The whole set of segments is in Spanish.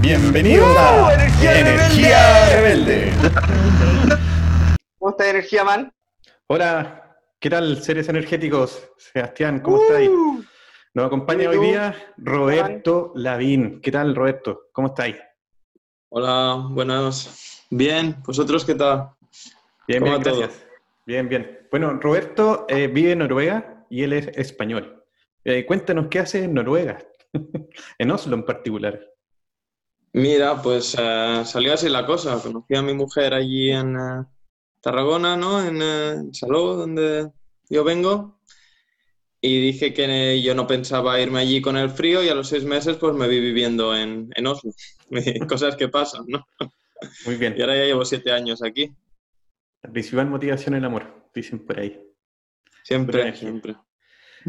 Bienvenidos a. Energía Energía Rebelde. ¿Cómo está Energía Man? Hola, ¿qué tal seres energéticos? Sebastián, ¿cómo estáis? Uh, Nos acompaña Bien, ¿y hoy día Roberto Lavín. ¿Qué tal, Roberto? ¿Cómo estáis? Hola, buenas. Bien, ¿vosotros qué tal? Bien, ¿Cómo bien, todo? gracias. Bien, bien. Bueno, Roberto eh, vive en Noruega y él es español. Eh, cuéntanos qué hace en Noruega, en Oslo en particular. Mira, pues eh, salió así la cosa. Conocí a mi mujer allí en eh, Tarragona, ¿no? En eh, Salou, donde yo vengo. Y dije que yo no pensaba irme allí con el frío y a los seis meses pues me vi viviendo en, en Oslo. Cosas que pasan, ¿no? Muy bien. Y ahora ya llevo siete años aquí. La principal motivación el amor, dicen por ahí. Siempre, siempre.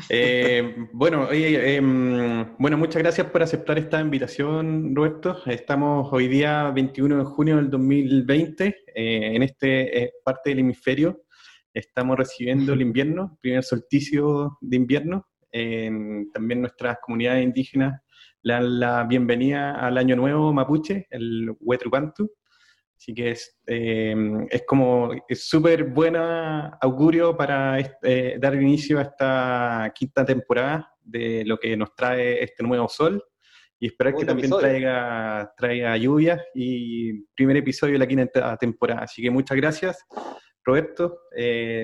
Eh, bueno, oye, em, bueno, muchas gracias por aceptar esta invitación, Roberto. Estamos hoy día 21 de junio del 2020, eh, en este eh, parte del hemisferio. Estamos recibiendo el invierno, primer solsticio de invierno. También nuestras comunidades indígenas le dan la bienvenida al año nuevo mapuche, el Huetrupantu. Así que es, eh, es como, es súper buena augurio para este, eh, dar inicio a esta quinta temporada de lo que nos trae este nuevo sol y esperar que también episodio. traiga, traiga lluvias y primer episodio de la quinta temporada. Así que muchas gracias, Roberto. Eh,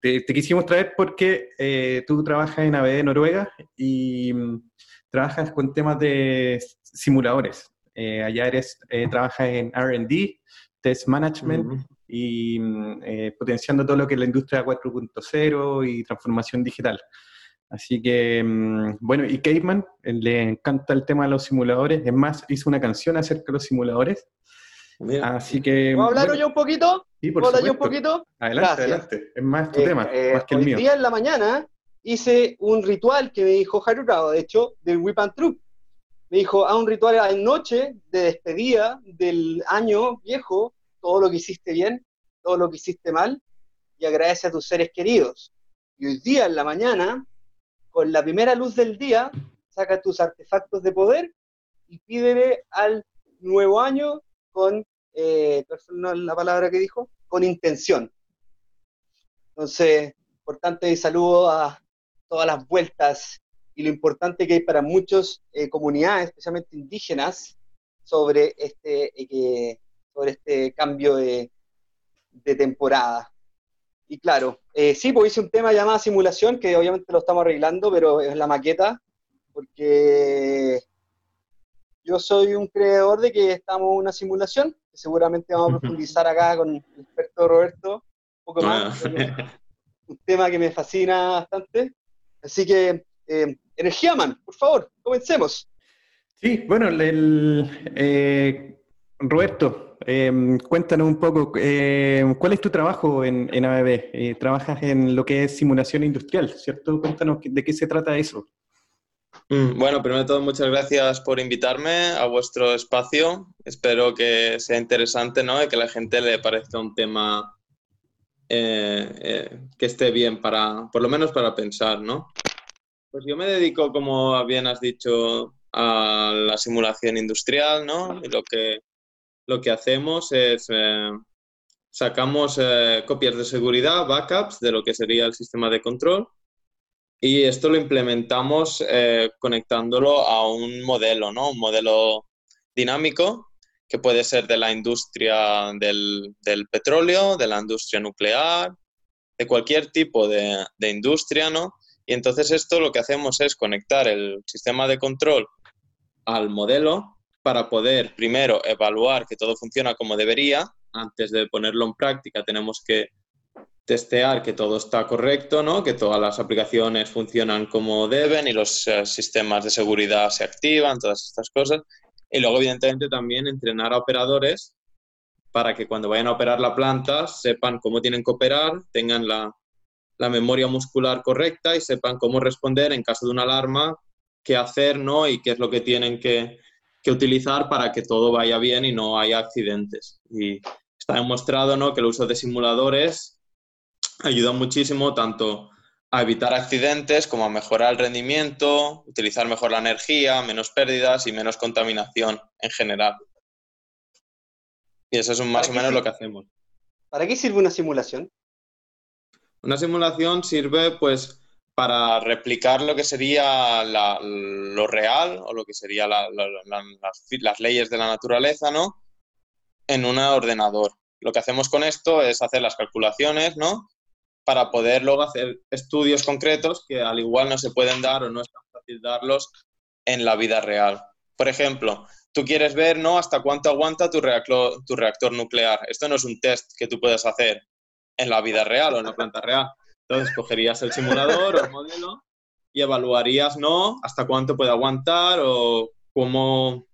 te, te quisimos traer porque eh, tú trabajas en ABD Noruega y mm, trabajas con temas de simuladores. Eh, allá eres, eh, trabajas en RD, test management Ujú. y mm, eh, potenciando todo lo que es la industria 4.0 y transformación digital. Así que, mm, bueno, y Caveman eh, le encanta el tema de los simuladores, es más, hizo una canción acerca de los simuladores. Mira. Así que. ¿Puedo hablar bueno, yo un poquito? sí, por ¿Puedo hablar yo un supuesto. poquito? Adelante, Gracias. adelante. Es más tu Eh, tema, eh, más que el hoy mío. día en la mañana hice un ritual que me dijo Harurao, de hecho, del Whip and Troop. Me dijo, haz un ritual a noche de despedida del año viejo, todo lo que hiciste bien, todo lo que hiciste mal, y agradece a tus seres queridos. Y hoy día en la mañana, con la primera luz del día, saca tus artefactos de poder y pídele al nuevo año con, eh, ¿cuál fue la la palabra que dijo? Con intención. Entonces, importante saludo a todas las vueltas y lo importante que hay para muchas eh, comunidades, especialmente indígenas, sobre este, eh, sobre este cambio de, de temporada. Y claro, eh, sí, pues hice un tema llamado simulación, que obviamente lo estamos arreglando, pero es la maqueta, porque yo soy un creador de que estamos en una simulación, que seguramente vamos a profundizar acá con el experto Roberto un poco más. Ah. un tema que me fascina bastante. Así que, eh, Energía Man, por favor, comencemos. Sí, bueno, el, eh, Roberto, eh, cuéntanos un poco, eh, ¿cuál es tu trabajo en, en ABB? Eh, trabajas en lo que es simulación industrial, ¿cierto? Cuéntanos de qué se trata eso. Mm, Bueno, primero de todo, muchas gracias por invitarme a vuestro espacio. Espero que sea interesante, ¿no? Y que a la gente le parezca un tema eh, eh, que esté bien para, por lo menos para pensar, ¿no? Pues yo me dedico, como bien has dicho, a la simulación industrial, ¿no? Y lo que, lo que hacemos es eh, sacamos eh, copias de seguridad, backups de lo que sería el sistema de control y esto lo implementamos eh, conectándolo a un modelo, ¿no? Un modelo dinámico que puede ser de la industria del, del petróleo, de la industria nuclear, de cualquier tipo de, de industria, ¿no? Y entonces esto lo que hacemos es conectar el sistema de control al modelo para poder primero evaluar que todo funciona como debería. Antes de ponerlo en práctica tenemos que testear que todo está correcto, ¿no? que todas las aplicaciones funcionan como deben y los eh, sistemas de seguridad se activan, todas estas cosas. Y luego, evidentemente, también entrenar a operadores para que cuando vayan a operar la planta sepan cómo tienen que operar, tengan la, la memoria muscular correcta y sepan cómo responder en caso de una alarma, qué hacer ¿no? y qué es lo que tienen que, que utilizar para que todo vaya bien y no haya accidentes. Y está demostrado ¿no? que el uso de simuladores ayuda muchísimo tanto a evitar accidentes como a mejorar el rendimiento, utilizar mejor la energía, menos pérdidas y menos contaminación en general. Y eso es más o menos lo que hacemos. ¿Para qué sirve una simulación? Una simulación sirve pues para replicar lo que sería lo real o lo que serían las, leyes de la naturaleza, ¿no? En un ordenador. Lo que hacemos con esto es hacer las calculaciones, ¿no? Para poder luego hacer estudios concretos que al igual no se pueden dar o no es tan fácil darlos en la vida real. Por ejemplo, tú quieres ver, ¿no? Hasta cuánto aguanta tu reactor, tu reactor nuclear. Esto no es un test que tú puedes hacer en la vida real o en la planta real. Entonces cogerías el simulador o el modelo y evaluarías, ¿no? Hasta cuánto puede aguantar o cómo,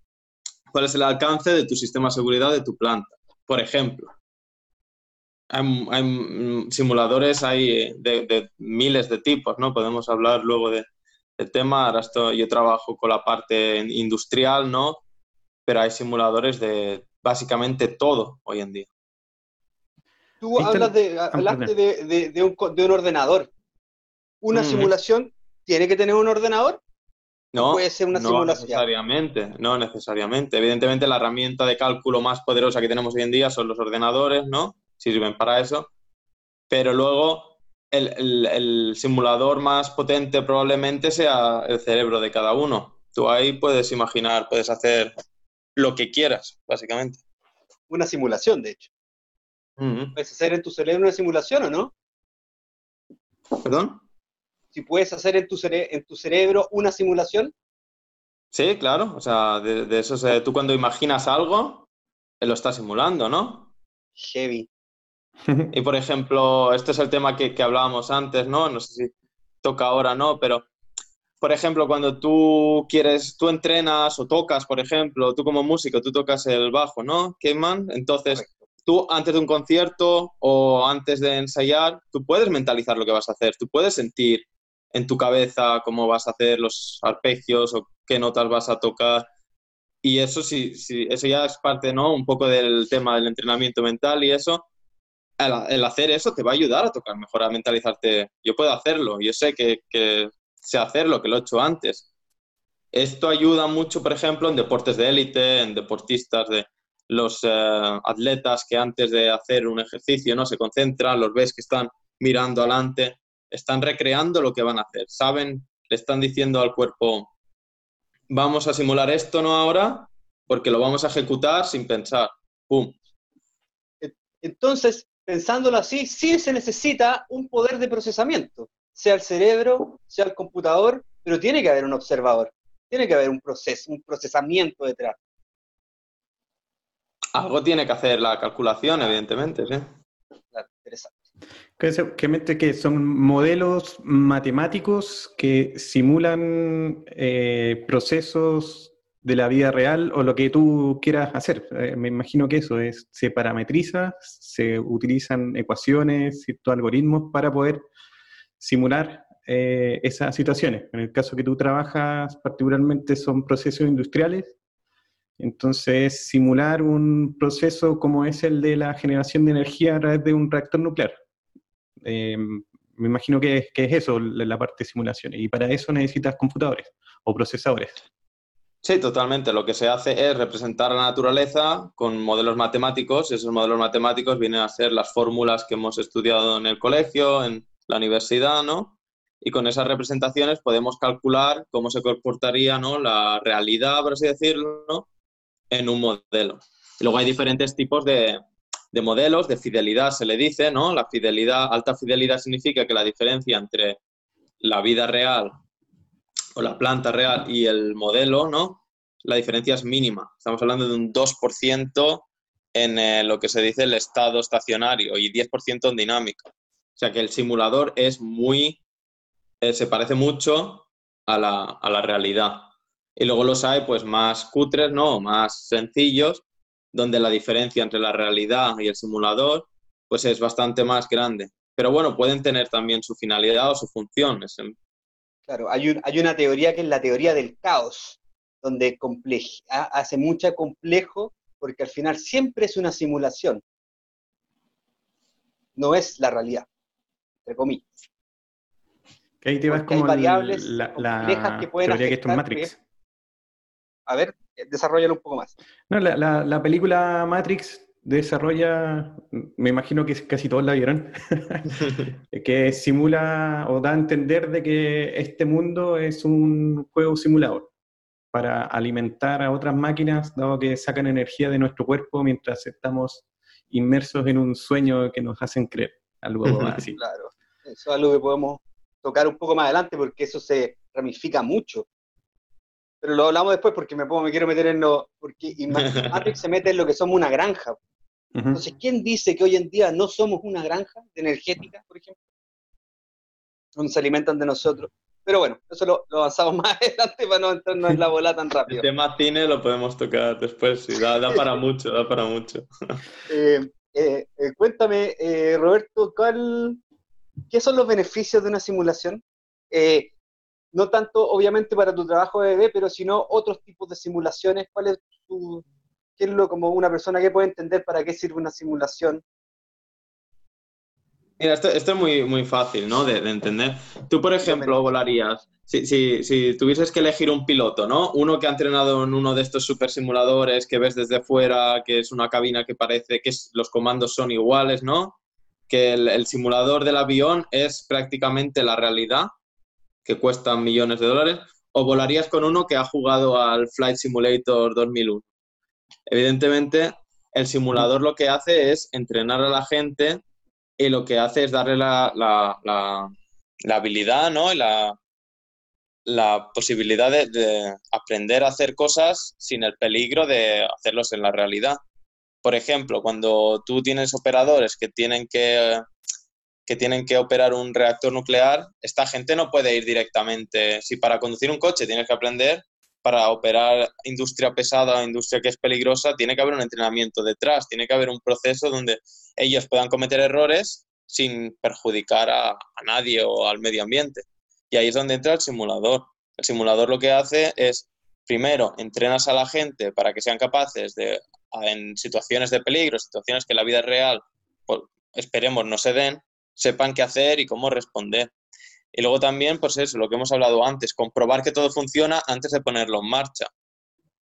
cuál es el alcance de tu sistema de seguridad de tu planta. Por ejemplo, hay, simuladores hay de, miles de tipos, ¿no? Podemos hablar luego de, tema. Ahora estoy, yo trabajo con la parte industrial, ¿no? Pero hay simuladores de básicamente todo hoy en día. Tú hablas de, hablaste de, un, ordenador. ¿Una simulación tiene que tener un ordenador? No, puede ser una no necesariamente, no necesariamente. Evidentemente la herramienta de cálculo más poderosa que tenemos hoy en día son los ordenadores, ¿no? Sirven para eso. Pero luego el, el simulador más potente probablemente sea el cerebro de cada uno. Tú ahí puedes imaginar, puedes hacer lo que quieras, básicamente. Una simulación, de hecho. ¿Puedes hacer en tu cerebro una simulación o no? ¿Perdón? Si puedes hacer en tu, en tu cerebro una simulación. Sí, claro. O sea, de, eso, tú cuando imaginas algo, lo estás simulando, ¿no? Heavy. Y por ejemplo, este es el tema que, que hablábamos antes, ¿no? No sé si toca ahora, ¿no? Pero por ejemplo, cuando tú quieres, tú entrenas o tocas, por ejemplo, tú como músico, tú tocas el bajo, ¿no? Caveman, entonces tú antes de un concierto o antes de ensayar, tú puedes mentalizar lo que vas a hacer, tú puedes sentir en tu cabeza cómo vas a hacer los arpegios o qué notas vas a tocar. Y eso sí, eso ya es parte, ¿no? Un poco del tema del entrenamiento mental y eso. El, hacer eso te va a ayudar a tocar mejor, a mentalizarte. Yo puedo hacerlo, yo sé que, que sé hacerlo, que lo he hecho antes. Esto ayuda mucho, por ejemplo, en deportes de élite, en deportistas de, los eh, atletas que antes de hacer un ejercicio no se concentran, los ves que están mirando adelante, están recreando lo que van a hacer, saben, le están diciendo al cuerpo, vamos a simular esto no ahora, porque lo vamos a ejecutar sin pensar. ¡Pum! Entonces, pensándolo así, sí se necesita un poder de procesamiento, sea el cerebro, sea el computador, pero tiene que haber un observador, tiene que haber un proceso, un procesamiento detrás. Algo tiene que hacer la calculación, evidentemente, sí. interesante. que son modelos matemáticos que simulan eh, procesos de la vida real o lo que tú quieras hacer. Eh, me imagino que eso es, se parametriza, se utilizan ecuaciones, ciertos algoritmos para poder simular eh, esas situaciones. En el caso que tú trabajas, particularmente son procesos industriales entonces, simular un proceso como es el de la generación de energía a través de un reactor nuclear. Eh, me imagino que es, eso, la parte de simulación. Y para eso necesitas computadores o procesadores. Sí, totalmente. Lo que se hace es representar la naturaleza con modelos matemáticos. Esos modelos matemáticos vienen a ser las fórmulas que hemos estudiado en el colegio, en la universidad, ¿no? Y con esas representaciones podemos calcular cómo se comportaría ¿no? la realidad, por así decirlo, ¿no? En un modelo. Y luego hay diferentes tipos de, de modelos, de fidelidad se le dice, ¿no? La fidelidad, alta fidelidad significa que la diferencia entre la vida real o la planta real y el modelo, ¿no? La diferencia es mínima. Estamos hablando de un 2% en eh, lo que se dice el estado estacionario y 10% en dinámico. O sea que el simulador es muy, eh, se parece mucho a la, a la realidad. Y luego los hay pues más cutres, ¿no? Más sencillos, donde la diferencia entre la realidad y el simulador pues es bastante más grande. Pero bueno, pueden tener también su finalidad o su función. Claro, hay, hay una teoría que es la teoría del caos, donde hace mucho complejo porque al final siempre es una simulación. No es la realidad, entre comillas. Que ahí te vas como hay variables la, que pueden teoría que esto es Matrix. A ver, desarrollalo un poco más. No, la, película Matrix desarrolla, me imagino que casi todos la vieron, que simula o da a entender de que este mundo es un juego simulador para alimentar a otras máquinas, dado que sacan energía de nuestro cuerpo mientras estamos inmersos en un sueño que nos hacen creer, algo así. Claro, eso es algo que podemos tocar un poco más adelante porque eso se ramifica mucho pero lo hablamos después porque me, me quiero meter en lo... Porque Matrix se mete en lo que somos una granja. Entonces, ¿quién dice que hoy en día no somos una granja de energética, por ejemplo? Donde se alimentan de nosotros. Pero bueno, eso lo, avanzamos más adelante para no entrarnos en la bola tan rápido. El tema cine lo podemos tocar después, sí, da, para mucho, da para mucho. Eh, eh, eh, cuéntame, Roberto, ¿qué son los beneficios de una simulación? No tanto obviamente para tu trabajo de bebé, pero sino otros tipos de simulaciones. ¿Cuál es tu, qué es lo como una persona que puede entender para qué sirve una simulación? Mira, esto, es muy, muy fácil, ¿no? De, entender. Tú, por ejemplo, volarías, si, si, si, tuvieses que elegir un piloto, ¿no? Uno que ha entrenado en uno de estos super simuladores que ves desde fuera, que es una cabina que parece que los comandos son iguales, ¿no? Que el simulador del avión es prácticamente la realidad que cuestan millones de dólares, o volarías con uno que ha jugado al Flight Simulator 2001. Evidentemente, el simulador lo que hace es entrenar a la gente y lo que hace es darle la, la, habilidad ¿no? y la, la posibilidad de, aprender a hacer cosas sin el peligro de hacerlos en la realidad. Por ejemplo, cuando tú tienes operadores que tienen que que tienen que operar un reactor nuclear, esta gente no puede ir directamente. Si para conducir un coche tienes que aprender, para operar industria pesada industria que es peligrosa, tiene que haber un entrenamiento detrás, tiene que haber un proceso donde ellos puedan cometer errores sin perjudicar a, a nadie o al medio ambiente. Y ahí es donde entra el simulador. El simulador lo que hace es, primero, entrenas a la gente para que sean capaces de, en situaciones de peligro, situaciones que en la vida real, pues, esperemos, no se den, sepan qué hacer y cómo responder. Y luego también, pues eso, lo que hemos hablado antes, comprobar que todo funciona antes de ponerlo en marcha.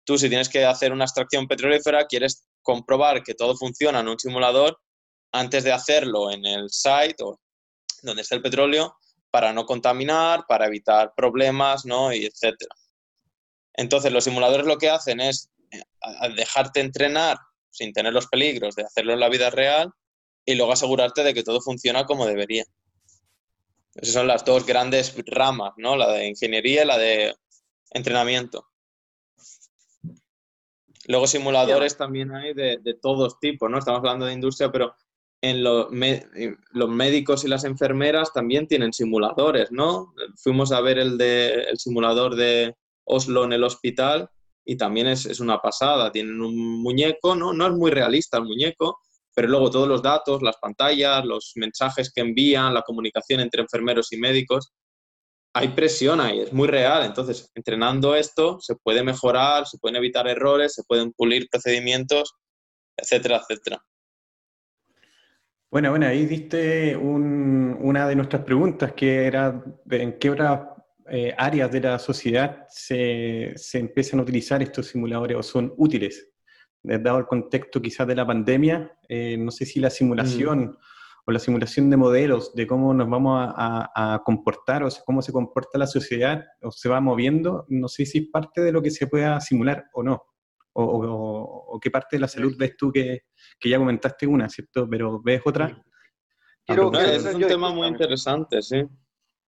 Tú si tienes que hacer una extracción petrolífera, quieres comprobar que todo funciona en un simulador antes de hacerlo en el site o donde está el petróleo para no contaminar, para evitar problemas, ¿no? Y etcétera. Entonces, los simuladores lo que hacen es eh, dejarte entrenar sin tener los peligros de hacerlo en la vida real y luego asegurarte de que todo funciona como debería. Esas son las dos grandes ramas, ¿no? La de ingeniería y la de entrenamiento. Luego simuladores también hay de, todos tipos, ¿no? Estamos hablando de industria, pero en los médicos y las enfermeras también tienen simuladores, ¿no? Fuimos a ver el, de, el simulador de Oslo en el hospital y también es, es, una pasada. Tienen un muñeco, ¿no? No es muy realista el muñeco, pero luego todos los datos, las pantallas, los mensajes que envían, la comunicación entre enfermeros y médicos, hay presión ahí, es muy real. Entonces, entrenando esto, se puede mejorar, se pueden evitar errores, se pueden pulir procedimientos, etcétera, etcétera. Bueno, bueno, ahí diste una de nuestras preguntas, que era en qué otras eh, áreas de la sociedad se, se empiezan a utilizar estos simuladores o son útiles dado el contexto quizás de la pandemia, eh, no sé si la simulación mm. o la simulación de modelos de cómo nos vamos a, comportar o cómo se comporta la sociedad o se va moviendo, no sé si es parte de lo que se pueda simular o no. O, qué parte de la salud ves tú que, ya comentaste una, ¿cierto? Pero ves otra. Quiero, es un tema muy interesante, sí.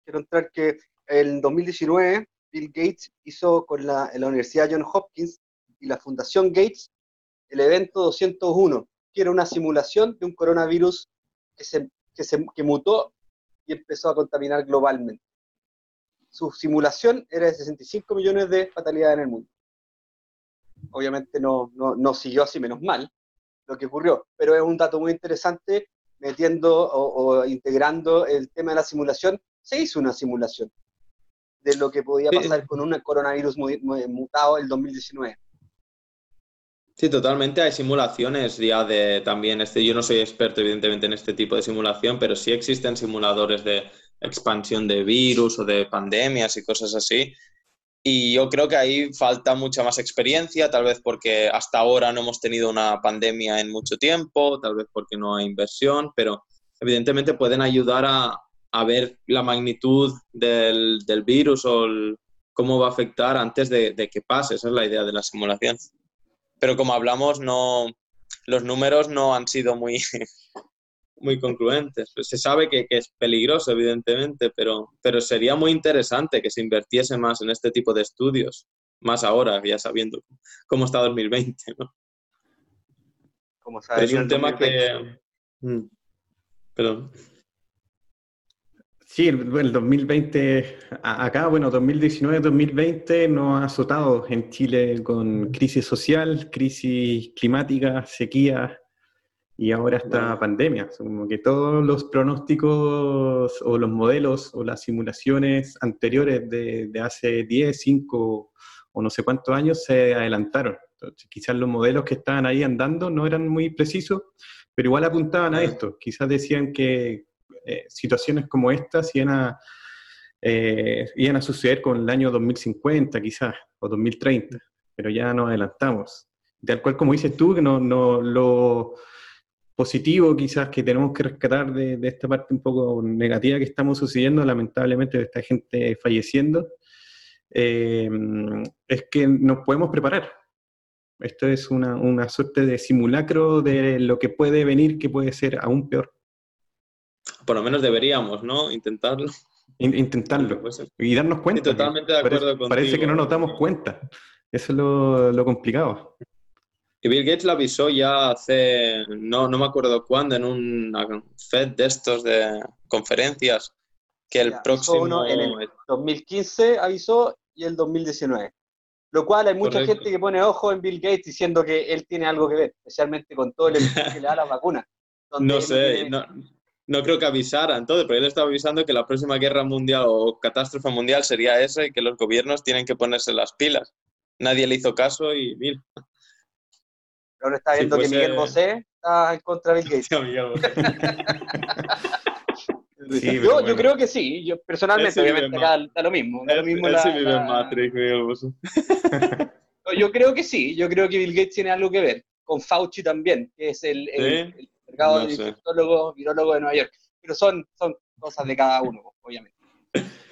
Quiero entrar que en 2019 Bill Gates hizo con la, la Universidad John Hopkins y la Fundación Gates el evento 201, que era una simulación de un coronavirus que, se, que, se, que mutó y empezó a contaminar globalmente. Su simulación era de 65 millones de fatalidades en el mundo. obviamente no, no, no siguió así, menos mal, lo que ocurrió. Pero es un dato muy interesante metiendo o, integrando el tema de la simulación. Se hizo una simulación de lo que podía pasar con un coronavirus mutado el 2019. Sí, totalmente. Hay simulaciones ya de también este. Yo no soy experto, evidentemente, en este tipo de simulación, pero sí existen simuladores de expansión de virus o de pandemias y cosas así. Y yo creo que ahí falta mucha más experiencia, tal vez porque hasta ahora no hemos tenido una pandemia en mucho tiempo, tal vez porque no hay inversión, pero evidentemente pueden ayudar a, a ver la magnitud del, del virus o cómo va a afectar antes de, de, que pase. Esa es la idea de la simulación. Pero como hablamos, no, los números no han sido muy, muy concluentes. Pues se sabe que, es peligroso, evidentemente, pero, pero sería muy interesante que se invirtiese más en este tipo de estudios, más ahora, ya sabiendo cómo está 2020, ¿no? Como es un tema que... Mm, perdón. Sí, el, 2020, acá, bueno, 2019-2020 nos ha azotado en Chile con crisis social, crisis climática, sequía, y ahora esta pandemia. Como que todos los pronósticos o los modelos o las simulaciones anteriores de, hace 10, 5 o no sé cuántos años se adelantaron. Entonces, quizás los modelos que estaban ahí andando no eran muy precisos, pero igual apuntaban a esto. Quizás decían que eh, situaciones como estas iban a, eh, iban suceder con el año 2050 quizás, o 2030, pero ya nos adelantamos. Tal cual como dices tú, que no, lo positivo quizás que tenemos que rescatar de, esta parte un poco negativa que estamos sucediendo, lamentablemente de esta gente falleciendo, eh, es que nos podemos preparar. Esto es una, suerte de simulacro de lo que puede venir, que puede ser aún peor. Por lo menos deberíamos, ¿no? Intentarlo. intentarlo. Y darnos cuenta. totalmente de acuerdo parece, Parece que no nos damos cuenta. Eso es lo, lo complicado. Y Bill Gates lo avisó ya hace, no, no me acuerdo cuándo, en un FED de estos de conferencias, que el próximo... en el 2015 avisó y el 2019. Lo cual hay mucha gente que pone ojo en Bill Gates diciendo que él tiene algo que ver, especialmente con todo el que le da las vacunas. No sé, no, no, creo que avisara entonces, pero él estaba avisando que la próxima guerra mundial o catástrofe mundial sería esa y que los gobiernos tienen que ponerse las pilas. Nadie le hizo caso y mira. Ahora está viendo que Miguel Bosé está en contra de Bill Gates. yo, yo, creo que sí, yo personalmente, obviamente acá está lo mismo. lo mismo la, Matrix, Yo creo que sí, yo creo que Bill Gates tiene algo que ver, con Fauci también, que es el, el, el mercado virólogo de Nueva York. Pero son, son cosas de cada uno, obviamente.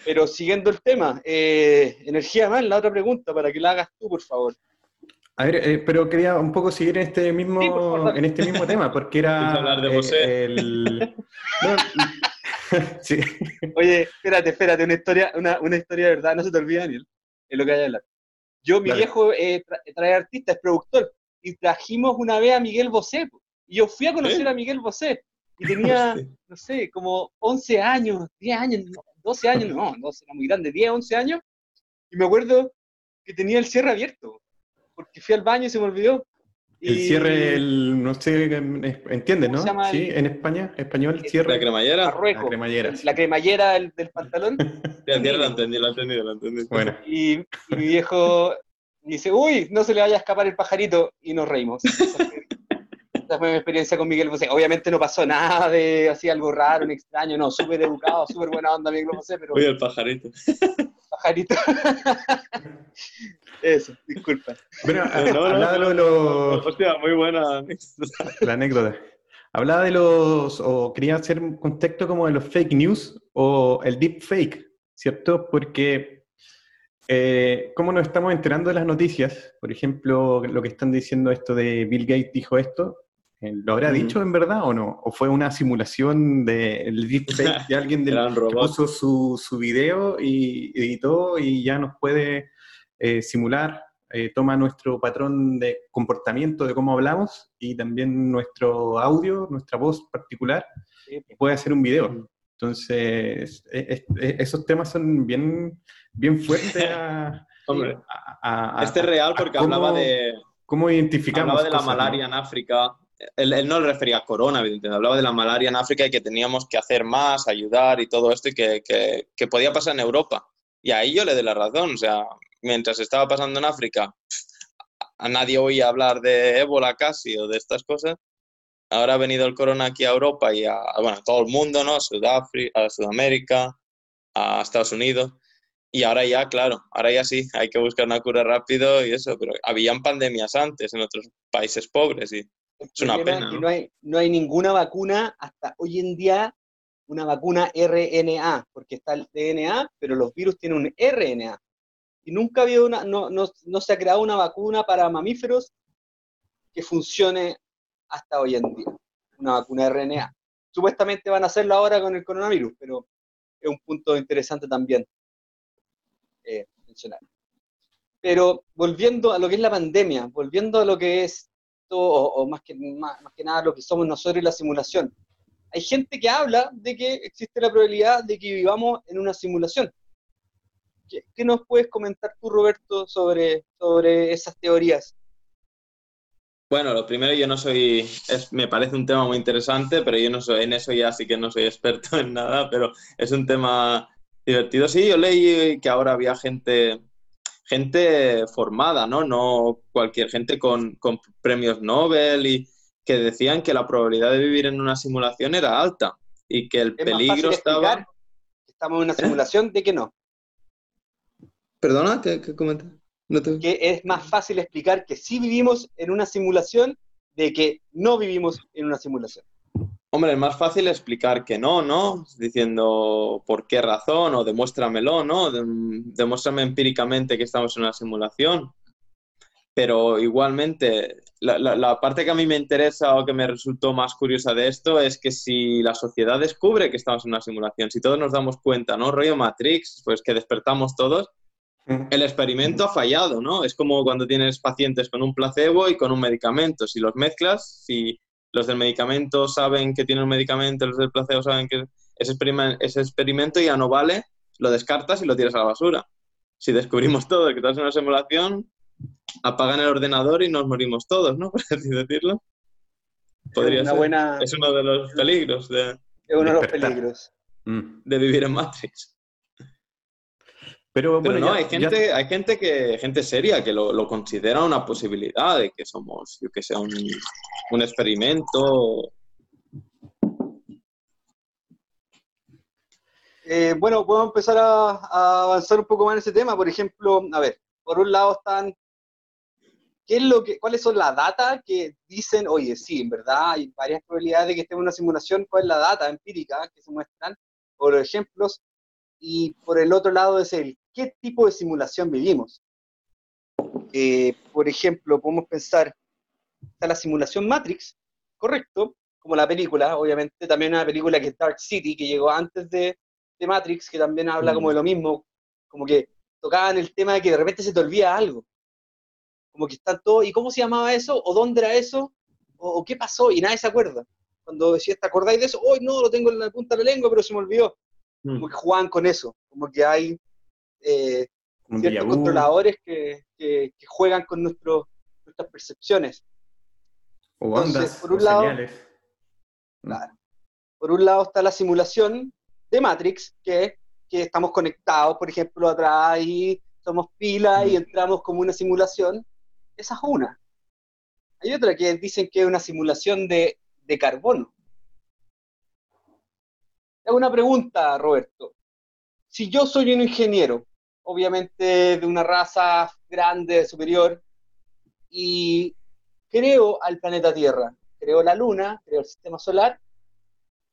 Pero siguiendo el tema, eh, energía más, la otra pregunta, para que la hagas tú, por favor. A ver, eh, pero quería un poco seguir en este mismo, en este mismo tema, porque era hablar de eh, el... sí. Oye, espérate, espérate, una historia, una, una, historia de verdad, no se te olvide, Daniel, es lo que hay que hablar. Yo, mi viejo eh, trae artista, es productor, y trajimos una vez a Miguel Bosé, y yo fui a conocer a Miguel Bosé, y tenía, no sé, como 11 años, 10 años, 12 años, no, 12 era muy grande, 10, 11 años, y me acuerdo que tenía el cierre abierto porque fui al baño y se me olvidó. El cierre, el, no sé, ¿entiendes, no? Sí, en España, español, el cierre. La cremallera. La cremallera. La cremallera del, pantalón. Sí, lo entendí, lo entendí, lo entendí. Bueno. Y, mi viejo dice, uy, no se le vaya a escapar el pajarito, y nos reímos. Esa fue mi experiencia con Miguel Bosé. Obviamente no pasó nada de así algo raro, un extraño, no, súper educado, súper buena onda Miguel Bosé, pero... Uy, el pajarito. Pajarito. Eso, disculpa. Bueno, hablaba de los... Hostia, muy buena La anécdota. Hablaba de los, o quería hacer un contexto como de los fake news o el deep fake, ¿cierto? Porque eh, ¿cómo nos estamos enterando de las noticias? Por ejemplo, lo que están diciendo esto de Bill Gates dijo esto, eh, ¿lo habrá dicho en verdad o no? ¿O fue una simulación del deep fake de alguien del, que puso su, su video y editó y ya nos puede eh, simular, eh, toma nuestro patrón de comportamiento de cómo hablamos y también nuestro audio, nuestra voz particular, y puede hacer un video. Entonces, esos temas son bien, bien fuertes Hombre, a- a- este es real porque a cómo- hablaba de, ¿Cómo identificamos? hablaba de la cosas, ¿no? malaria en África. Él, no le refería a corona, evidentemente. Hablaba de la malaria en África y que teníamos que hacer más, ayudar y todo esto y que, podía pasar en Europa. Y ahí yo le doy la razón. O sea, mientras estaba pasando en África, a nadie oía hablar de ébola casi o de estas cosas. Ahora ha venido el corona aquí a Europa y a, bueno, todo el mundo, ¿no? A Sudáfrica, a Sudamérica, a Estados Unidos. Y ahora ya, claro, ahora ya sí, hay que buscar una cura rápido y eso, pero habían pandemias antes en otros países pobres y es una pena, ¿no? no hay, no hay ninguna vacuna hasta hoy en día, una vacuna RNA, porque está el DNA, pero los virus tienen un RNA. Y nunca ha habido una, no, no, no se ha creado una vacuna para mamíferos que funcione hasta hoy en día, una vacuna RNA. Supuestamente van a hacerlo ahora con el coronavirus, pero es un punto interesante también eh, mencionar. Pero volviendo a lo que es la pandemia, volviendo a lo que es o, más, que, más, que nada lo que somos nosotros y la simulación. Hay gente que habla de que existe la probabilidad de que vivamos en una simulación. ¿Qué, qué nos puedes comentar tú, Roberto, sobre, sobre esas teorías? Bueno, lo primero, yo no soy, me parece un tema muy interesante, pero yo no soy, en eso ya sí que no soy experto en nada, pero es un tema divertido. Sí, yo leí que ahora había gente, gente formada, ¿no? No cualquier gente con, con premios Nobel y que decían que la probabilidad de vivir en una simulación era alta y que el Es peligro estaba... estamos en una ¿Eh? simulación de que no. Perdona, ¿qué, qué comentas? No te- Que es más fácil explicar que sí vivimos en una simulación de que no vivimos en una simulación. Hombre, es más fácil explicar que no, ¿no? Diciendo por qué razón o demuéstramelo, ¿no? Dem- Demuéstrame empíricamente que estamos en una simulación. Pero igualmente, la, la- la parte que a mí me interesa o que me resultó más curiosa de esto es que si la sociedad descubre que estamos en una simulación, si todos nos damos cuenta, ¿no? Rollo Matrix, pues que despertamos todos, el experimento ha fallado, ¿no? Es como cuando tienes pacientes con un placebo y con un medicamento. Si los mezclas, si los del medicamento saben que tienen un medicamento, los del placebo saben que ese, ese experimento ya no vale, lo descartas y lo tiras a la basura. Si descubrimos todo que estás en una simulación, apagan el ordenador y nos morimos todos, ¿no? Por así decirlo. Podría una ser. buena, Es uno de los peligros de, es uno de los peligros. Mm. de vivir en Matrix. Pero Pero bueno, no, ya- hay ya- gente, hay gente que, gente seria que lo, lo considera una posibilidad de que somos, yo que sé, un, un experimento. Eh, bueno, podemos empezar a, a avanzar un poco más en ese tema. Por ejemplo, a ver, por un lado están, ¿qué es lo que, ¿cuáles son las datas que dicen, oye, sí, en verdad hay varias probabilidades de que estemos en una simulación? ¿Cuál es la data empírica que se muestran? Por ejemplos. Y por el otro lado es el, ¿qué tipo de simulación vivimos? Eh, por ejemplo, podemos pensar, está la simulación Matrix, correcto, como la película, obviamente, también una película que es Dark City, que llegó antes de, de Matrix, que también habla Mm. como de lo mismo, como que tocaban el tema de que de repente se te olvida algo. Como que están todos, ¿y cómo se llamaba eso? ¿O dónde era eso? ¿O, o qué pasó? Y nadie se acuerda. Cuando decías, ¿te acordáis de eso? ¡Hoy no! Lo tengo en la punta de la lengua, pero se me olvidó. Mm. Como que juegan con eso. Como que hay eh, ciertos controladores que, que- que juegan con nuestras percepciones. o entonces, ondas, por un o lado- señales. Claro. Por un lado está la simulación de Matrix, que, que estamos conectados, por ejemplo, atrás y somos pilas y Mm. entramos como una simulación. Esa es una. Hay otra que dicen que es una simulación de, de carbono. Te hago una pregunta, Roberto. Si yo soy un ingeniero, obviamente de una raza grande, superior, y creo al planeta Tierra, creo la Luna, creo el sistema solar,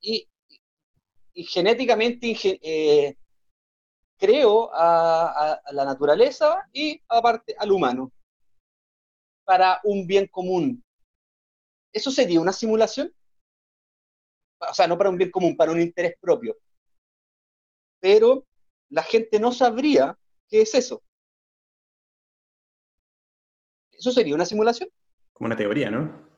y, genéticamente inge- eh, creo a, a- a la naturaleza y aparte al humano, para un bien común. ¿Eso sería una simulación? O sea, no para un bien común, para un interés propio. Pero la gente no sabría qué es eso. ¿Eso sería una simulación? Como una teoría, ¿no?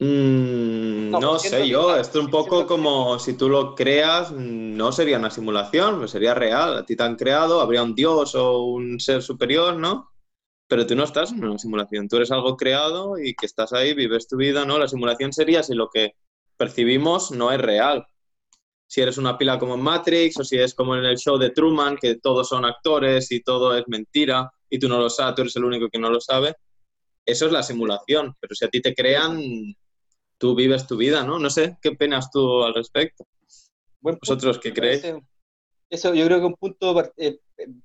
Mm, No, sé yo, esto es un poco como si tú lo creas, no sería una simulación, pues sería real. A ti te han creado, habría un dios o un ser superior, ¿no? Pero tú no estás en una simulación, tú eres algo creado y que estás ahí, vives tu vida, ¿no? La simulación sería si lo que percibimos no es real. Si eres una pila como en Matrix o si es como en el show de Truman, que todos son actores y todo es mentira y tú no lo sabes, tú eres el único que no lo sabe. Eso es la simulación, pero si a ti te crean, tú vives tu vida, ¿no? No sé, ¿qué penas tú al respecto? Buen punto, ¿Vosotros qué creéis? Eso yo creo que es un punto eh,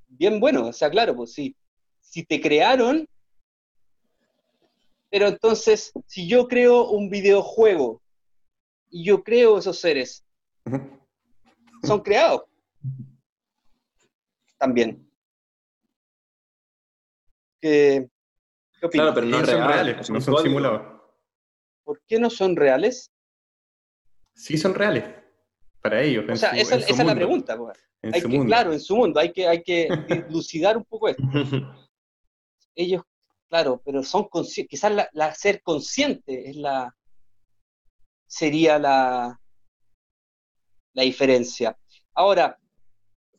bien bueno, o sea, claro, pues si, si te crearon, pero entonces, si yo creo un videojuego y yo creo esos seres, son creados también. ¿Qué? Claro, pero no son real, reales, es no son simulados. ¿Por qué no son reales? Sí son reales. Para ellos. O sea, su- esa, esa es la pregunta. pues. en Hay su que, mundo. claro, en su mundo, hay que, hay que dilucidar un poco esto. ellos, claro, pero son conscientes, quizás la, la ser consciente es la sería la, la diferencia. Ahora,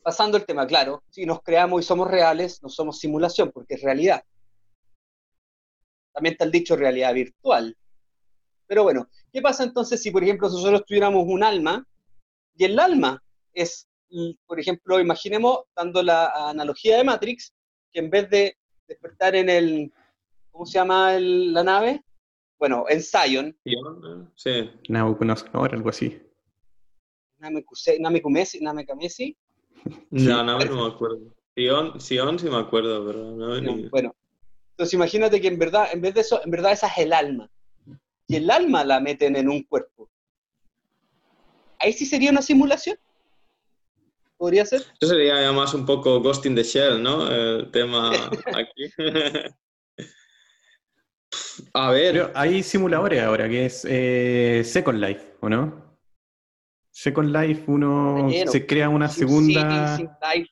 pasando el tema, claro, si nos creamos y somos reales, no somos simulación, porque es realidad. También está el dicho realidad virtual. Pero bueno, ¿qué pasa entonces si, por ejemplo, nosotros tuviéramos un alma y el alma es, l- por ejemplo, imaginemos, dando la analogía de Matrix, que en vez de despertar en el, ¿cómo se llama el- la nave? Bueno, en Zion, Sí, Nabucodonosor, algo así. Namekumesi, Namekamesi, no, no, no me acuerdo. Sion, Sion sí me acuerdo, pero no, No, ni- bueno, entonces imagínate que en verdad, en vez de eso, en verdad esa es el alma. Y el alma la meten en un cuerpo. Ahí sí sería una simulación. ¿Podría ser? Eso sería ya más un poco Ghost in the Shell, ¿no? El tema aquí. A ver, Pero hay simuladores ahora, que es eh, Second Life, ¿o no? Second Life, uno lleno. se crea una Sin segunda... City, sin Life.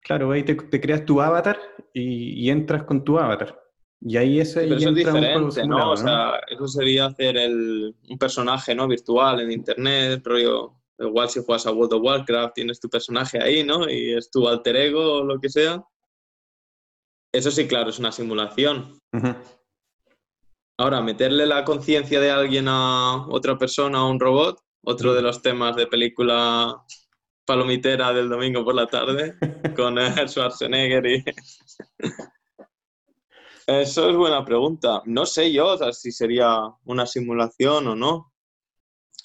Claro, ahí te, te creas tu avatar y, y entras con tu avatar. Y ahí ese pero eso es diferente, simulado, ¿no? O sea, eso sería hacer el, un personaje, ¿no? Virtual en internet, rollo. Igual si juegas a World of Warcraft, tienes tu personaje ahí, ¿no? Y es tu alter ego o lo que sea. Eso sí, claro, es una simulación. Ahora, meterle la conciencia de alguien a otra persona, a un robot, otro de los temas de película palomitera del domingo por la tarde, con Schwarzenegger y... Eso es buena pregunta. No sé yo o sea, si sería una simulación o no.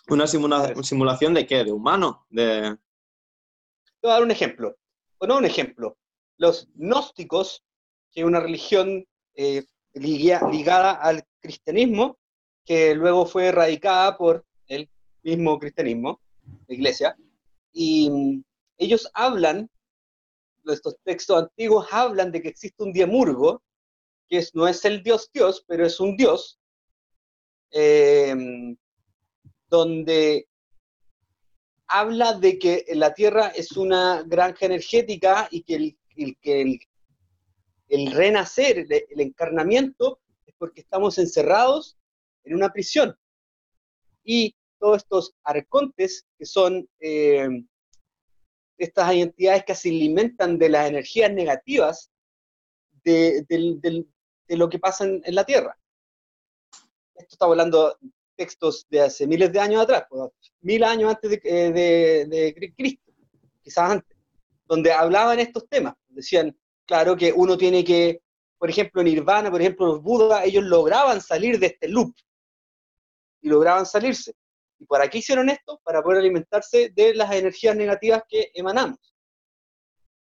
¿Una simula- simulación de qué? ¿De humano? De... Te voy a dar un ejemplo. O no un ejemplo. Los gnósticos, que es una religión eh, liga- ligada al cristianismo, que luego fue erradicada por mismo cristianismo, la iglesia, y mm, ellos hablan, estos textos antiguos hablan de que existe un diemurgo, que es- no es el dios Dios, pero es un dios, eh, donde habla de que la Tierra es una granja energética y que el, el- que el, el renacer, el, el encarnamiento, es porque estamos encerrados en una prisión. Y todos estos arcontes, que son eh, estas entidades que se alimentan de las energías negativas de, del- del- de lo que pasa en, en la Tierra. Esto está hablando textos de hace miles de años atrás, pues, mil años antes de, eh, de- de Cristo, quizás antes, donde hablaban estos temas. Decían, claro, que uno tiene que, por ejemplo, Nirvana, por ejemplo, los Budas, ellos lograban salir de este loop y lograban salirse. ¿Y para qué hicieron esto? Para poder alimentarse de las energías negativas que emanamos.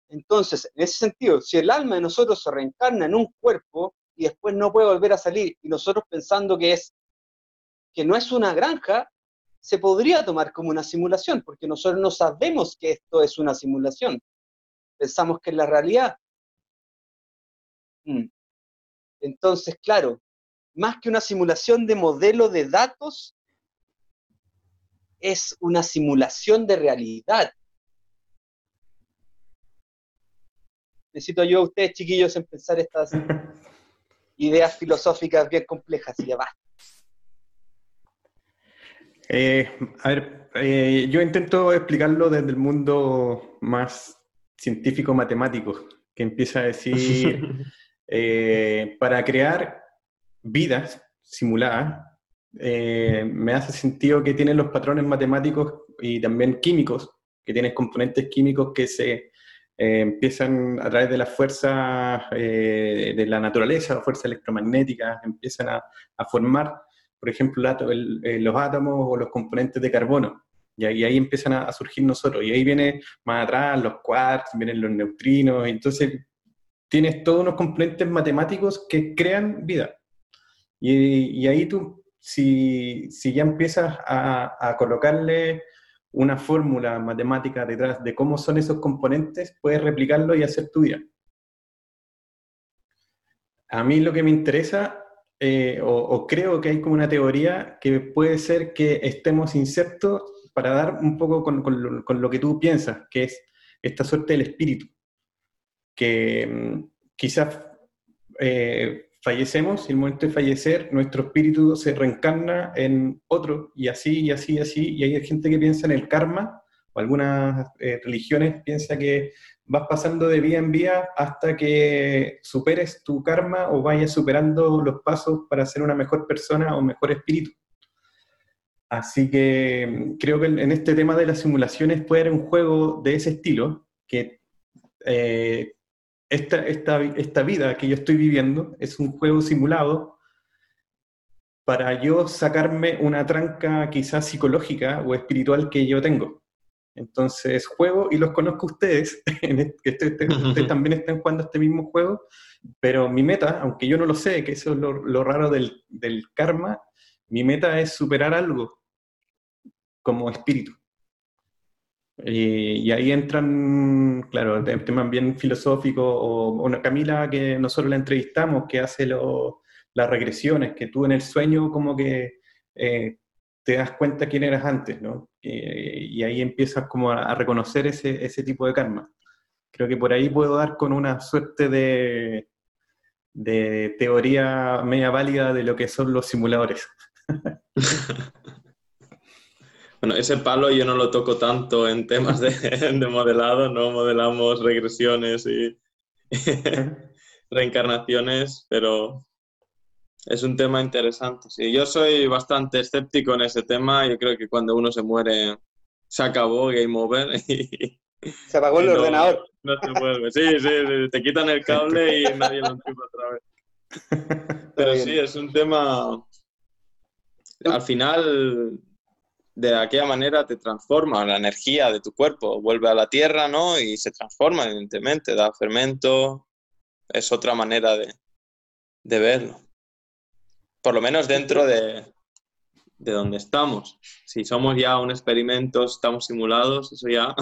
Entonces, en ese sentido, si el alma de nosotros se reencarna en un cuerpo y después no puede volver a salir, y nosotros pensando que es que no es una granja, se podría tomar como una simulación, porque nosotros no sabemos que esto es una simulación. Pensamos que es la realidad. Mm. Entonces, claro, más que una simulación de modelo de datos, es una simulación de realidad. Necesito yo a ustedes, chiquillos, en pensar estas ideas filosóficas bien complejas y ya basta. Eh, a ver, eh, yo intento explicarlo desde el mundo más científico-matemático, que empieza a decir, eh, para crear vidas simuladas, me hace sentido que tienen los patrones matemáticos y también químicos, que tienen componentes químicos que se empiezan a través de las fuerzas de la naturaleza, fuerzas electromagnéticas, empiezan a, a formar por ejemplo, eh, los átomos o los componentes de carbono. Y ahí, empiezan a, surgir nosotros. Y ahí viene más atrás los quarks, vienen los neutrinos. Y entonces tienes todos unos componentes matemáticos que crean vida. Y, ahí tú, si, si ya empiezas a, a colocarle una fórmula matemática detrás de cómo son esos componentes, puedes replicarlo y hacer tu vida. A mí lo que me interesa eh, o, creo que hay como una teoría que puede ser que estemos insertos para dar un poco con, lo, que tú piensas, que es esta suerte del espíritu, que mm, quizás eh, fallecemos y el momento de fallecer nuestro espíritu se reencarna en otro y así y así y así, y hay gente que piensa en el karma, o algunas eh, religiones piensan que vas pasando de vía en vía hasta que superes tu karma o vayas superando los pasos para ser una mejor persona o mejor espíritu. Así que mm, creo que en este tema de las simulaciones puede haber un juego de ese estilo, que eh, esta, esta, esta vida que yo estoy viviendo es un juego simulado para yo sacarme una tranca quizás psicológica o espiritual que yo tengo. Entonces juego y los conozco a ustedes, que ustedes también están jugando este mismo juego, pero mi meta, aunque yo no lo sé, que eso es lo, raro del, karma, mi meta es superar algo como espíritu. Y, ahí entran, claro, temas bien filosóficos, o una Camila que nosotros la entrevistamos, que hace las regresiones, que tú en el sueño como que eh, te das cuenta quién eras antes, ¿no? y ahí empiezas como a, reconocer ese, ese, tipo de karma. Creo que por ahí puedo dar con una suerte de, de teoría media válida de lo que son los simuladores. bueno, ese palo yo no lo toco tanto en temas de, de modelado, no modelamos regresiones y reencarnaciones, pero es un tema interesante. Sí, yo soy bastante escéptico en ese tema. Yo creo que cuando uno se muere, se acabó Game Over. se apagó el ordenador. No se vuelve. Sí, sí, te quitan el cable y nadie lo empieza otra vez. Pero sí, es un tema. Al final, de aquella manera te transforma la energía de tu cuerpo, vuelve a la tierra, ¿no? Y se transforma, evidentemente, da fermento. Es otra manera de, de verlo por lo menos dentro de, de donde estamos. Si somos ya un experimento, estamos simulados, eso ya...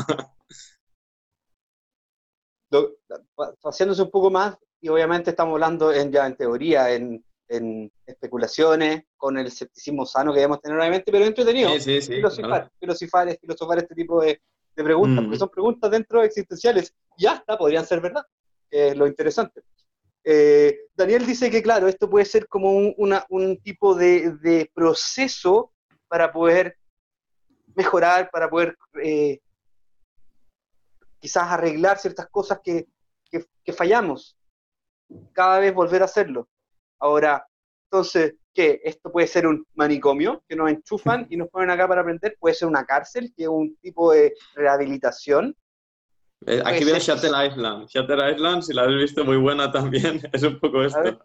Haciéndose un poco más, y obviamente estamos hablando en, ya en teoría, en, en especulaciones, con el escepticismo sano que debemos tener obviamente, pero entretenido. Sí, sí, filosofar, filosofar, este tipo de, de preguntas, mm. porque son preguntas dentro existenciales. Ya está, podrían ser verdad, que es lo interesante. Eh, Daniel dice que, claro, esto puede ser como un, tipo de, proceso para poder mejorar, para poder eh, quizás arreglar ciertas cosas que, fallamos. Cada vez volver a hacerlo. Ahora, entonces, ¿qué? Esto puede ser un manicomio que nos enchufan y nos ponen acá para aprender, puede ser una cárcel, que es un tipo de rehabilitación, eh, aquí viene Shutter Island. Shutter Island, si la habéis visto, muy buena también. Es un poco esto.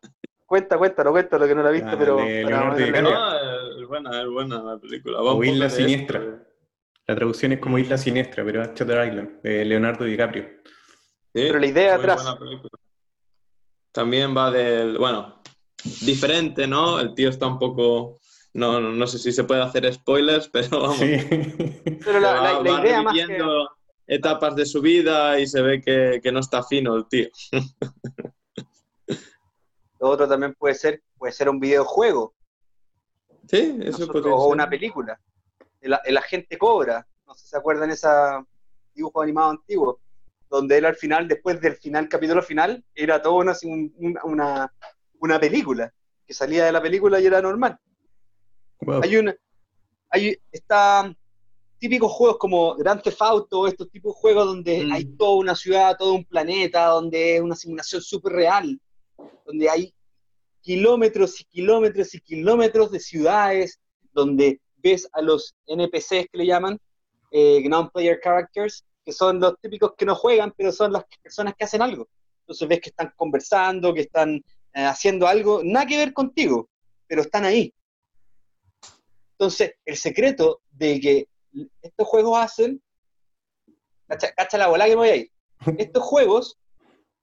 cuenta, cuéntalo, cuéntalo, que no la he visto, pero... no, es buena, es buena la película. o Isla Siniestra. La traducción es como Isla Siniestra, pero es Shutter Island, de Leonardo DiCaprio. pero la idea atrás... También va del... Bueno, diferente, ¿no? El tío está un poco... No, no sé si se puede hacer spoilers, pero vamos. Sí. Pero la, la, idea más que etapas de su vida y se ve que, no está fino el tío. Lo otro también puede ser, puede ser un videojuego. Sí, eso puede O una película. El, agente Cobra. No sé si se acuerdan ese dibujo animado antiguo. Donde él al final, después del final, capítulo final, era todo una, una, una película. Que salía de la película y era normal. Hay una, hay está típicos juegos como Grand Theft Auto, estos tipos de juegos donde Mm. hay toda una ciudad, todo un planeta, donde es una simulación súper real, donde hay kilómetros y kilómetros y kilómetros de ciudades, donde ves a los NPCs que le llaman, eh, non-player characters, que son los típicos que no juegan, pero son las personas que hacen algo. Entonces ves que están conversando, que están eh, haciendo algo, nada que ver contigo, pero están ahí. Entonces, el secreto de que estos juegos hacen, cacha, cacha la bola que me voy a ir, estos juegos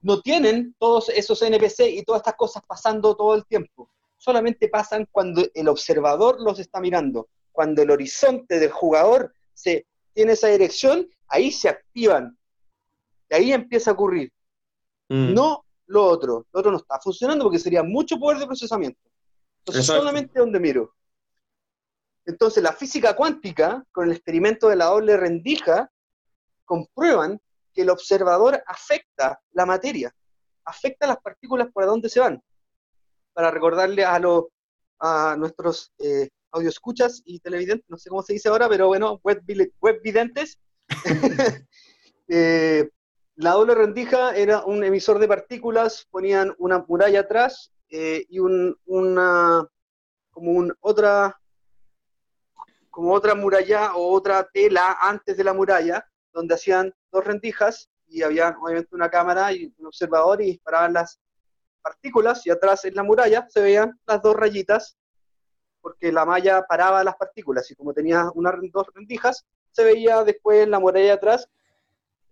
no tienen todos esos NPC y todas estas cosas pasando todo el tiempo. Solamente pasan cuando el observador los está mirando. Cuando el horizonte del jugador se tiene esa dirección, ahí se activan. Y ahí empieza a ocurrir. Mm. No lo otro. Lo otro no está funcionando porque sería mucho poder de procesamiento. Entonces, Exacto. solamente donde miro. Entonces, la física cuántica, con el experimento de la doble rendija, comprueban que el observador afecta la materia, afecta las partículas por donde se van. Para recordarle a, los a nuestros eh, audioscuchas y televidentes, no sé cómo se dice ahora, pero bueno, web, webvidentes, eh, la doble rendija era un emisor de partículas, ponían una muralla atrás eh, y un, una, como otra, como otra muralla o otra tela antes de la muralla, donde hacían dos rendijas y había obviamente una cámara y un observador y disparaban las partículas y atrás en la muralla se veían las dos rayitas porque la malla paraba las partículas y como tenía unas dos rendijas se veía después en la muralla atrás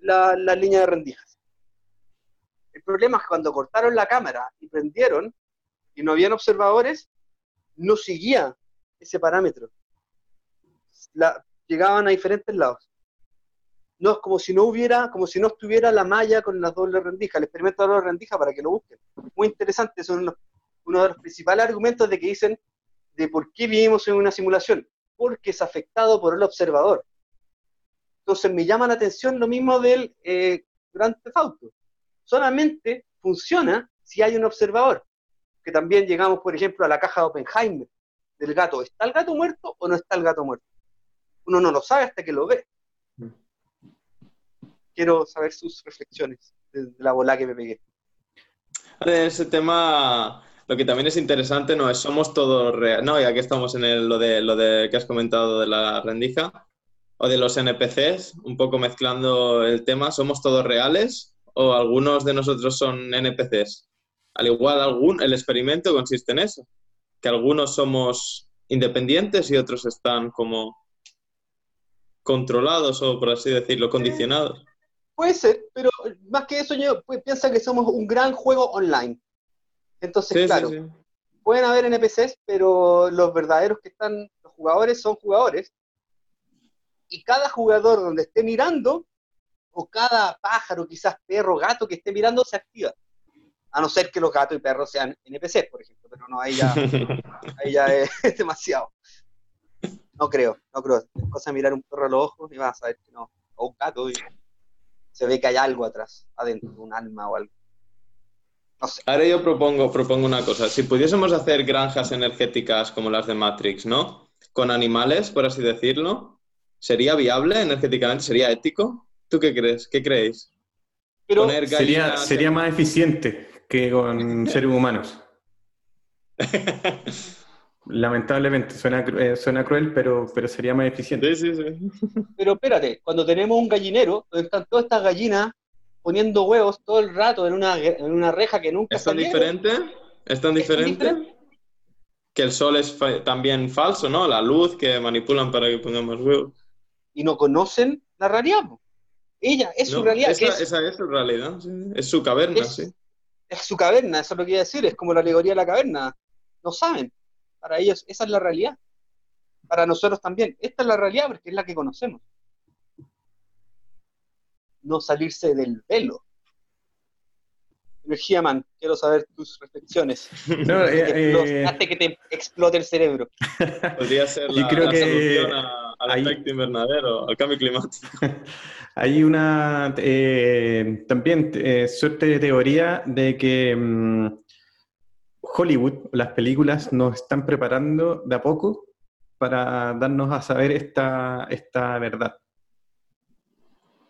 la, la línea de rendijas. El problema es que cuando cortaron la cámara y prendieron y no habían observadores, no seguía ese parámetro. Llegaban a diferentes lados. No es como si no hubiera, como si no estuviera la malla con las dobles rendijas, el experimento de la doble rendija para que lo busquen. Muy interesante, son uno, uno de los principales argumentos de que dicen de por qué vivimos en una simulación, porque es afectado por el observador. Entonces me llama la atención lo mismo del eh, Grand Theft Auto. Solamente funciona si hay un observador. Que también llegamos, por ejemplo, a la caja de Oppenheimer, del gato. ¿Está el gato muerto o no está el gato muerto? Uno no lo sabe hasta que lo ve. Quiero saber sus reflexiones de, la bola que me pegué. De ese tema, lo que también es interesante no es somos todos reales. No, ya que estamos en el- lo, de, lo de que has comentado de la rendija o de los NPCs, un poco mezclando el tema, ¿somos todos reales o algunos de nosotros son NPCs? Al igual, algún, el experimento consiste en eso, que algunos somos independientes y otros están como controlados o, por así decirlo, condicionados. Puede ser, pero más que eso yo pues, piensa que somos un gran juego online. Entonces, Sí, sí, claro, sí. pueden haber NPCs, pero los verdaderos que están, los jugadores son jugadores. Y cada jugador donde esté mirando, o cada pájaro, quizás perro, gato que esté mirando, se activa. A no ser que los gatos y perros sean NPCs, por ejemplo, pero no, ahí ya, ahí ya es, demasiado. No creo, no creo. Es cosa de mirar un perro a los ojos y vas a ver que no. O un gato y se ve que hay algo atrás, adentro, un alma o algo. No sé. Ahora yo propongo, propongo una cosa. Si pudiésemos hacer granjas energéticas como las de Matrix, ¿no? Con animales, por así decirlo, ¿sería viable energéticamente? ¿Sería ético? ¿Tú qué crees? ¿Qué creéis? Pero Poner Sería, gallinas- sería más eficiente que con seres humanos. Lamentablemente, suena, eh, suena cruel, pero, pero sería más eficiente. Sí, sí, sí. Pero espérate, cuando tenemos un gallinero, donde están todas estas gallinas poniendo huevos todo el rato en una, en una reja que nunca ¿Es tan salieron, diferente? ¿Es tan ¿es tan diferente? diferente? Que el sol es fa- también falso, ¿no? La luz que manipulan para que pongan más huevos. Y no conocen la realidad. po. Ella es su realidad, esa, que es, esa es su realidad, sí. es su caverna, Es- sí. es su caverna, eso es lo que iba a decir, es como la alegoría de la caverna. No saben. Para ellos, esa es la realidad. Para nosotros también. Esta es la realidad porque es la que conocemos. No salirse del velo. Energía Man, quiero saber tus reflexiones. No, eh, que eh, hazte que te explote el cerebro. Podría ser Yo la, creo la que solución a- al efecto invernadero, al cambio climático. Hay una eh, también eh, suerte de teoría de que mm, Hollywood, las películas, nos están preparando de a poco para darnos a saber esta, esta verdad.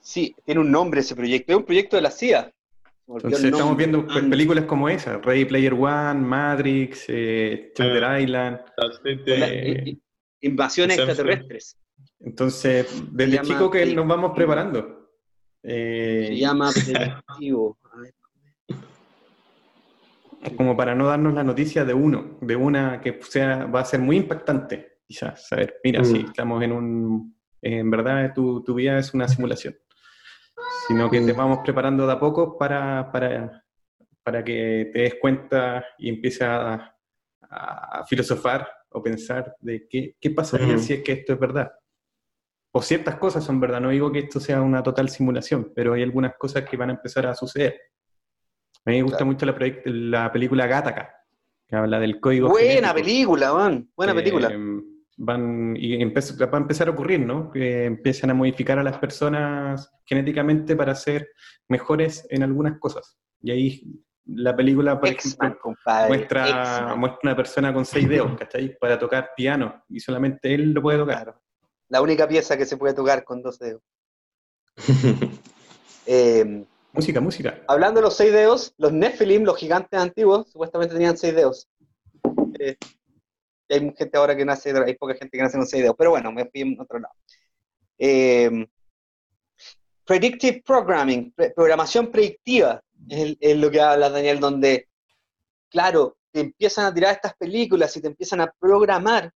Sí, tiene un nombre ese proyecto, es un proyecto de la CIA. Entonces estamos viendo películas como esa, Ready Player One, Matrix, eh, Island. Eh, invasiones extraterrestres. Entonces, desde chico que nos vamos preparando. Eh, Se llama predictivo. Como para no darnos la noticia de uno, de una que sea, va a ser muy impactante, quizás. Saber, mira, si mm. estamos en un. En verdad, tu, tu vida es una simulación sino que te vamos preparando de a poco para, para, para que te des cuenta y empieces a, filosofar o pensar de qué, qué pasaría si es que esto es verdad. O ciertas cosas son verdad, no digo que esto sea una total simulación, pero hay algunas cosas que van a empezar a suceder. A mí me gusta mucho la, la película Gattaca, que habla del código. Buena película, man. Buena película van y va a empezar a ocurrir, ¿no? Que empiezan a modificar a las personas genéticamente para ser mejores en algunas cosas. Y ahí la película, por ejemplo, muestra, muestra, una persona con seis dedos, ¿cachai? Para tocar piano y solamente él lo puede tocar. La única pieza que se puede tocar con dos dedos. Em, música, música. Hablando de los seis dedos, los Nephilim, los gigantes antiguos, supuestamente tenían seis dedos. Eh, hay gente ahora que nace, hay poca gente que nace con seis dedos, pero bueno, me fui en otro lado. Eh, predictive Programming, programación predictiva, es, lo que habla Daniel, donde, claro, te empiezan a tirar estas películas y te empiezan a programar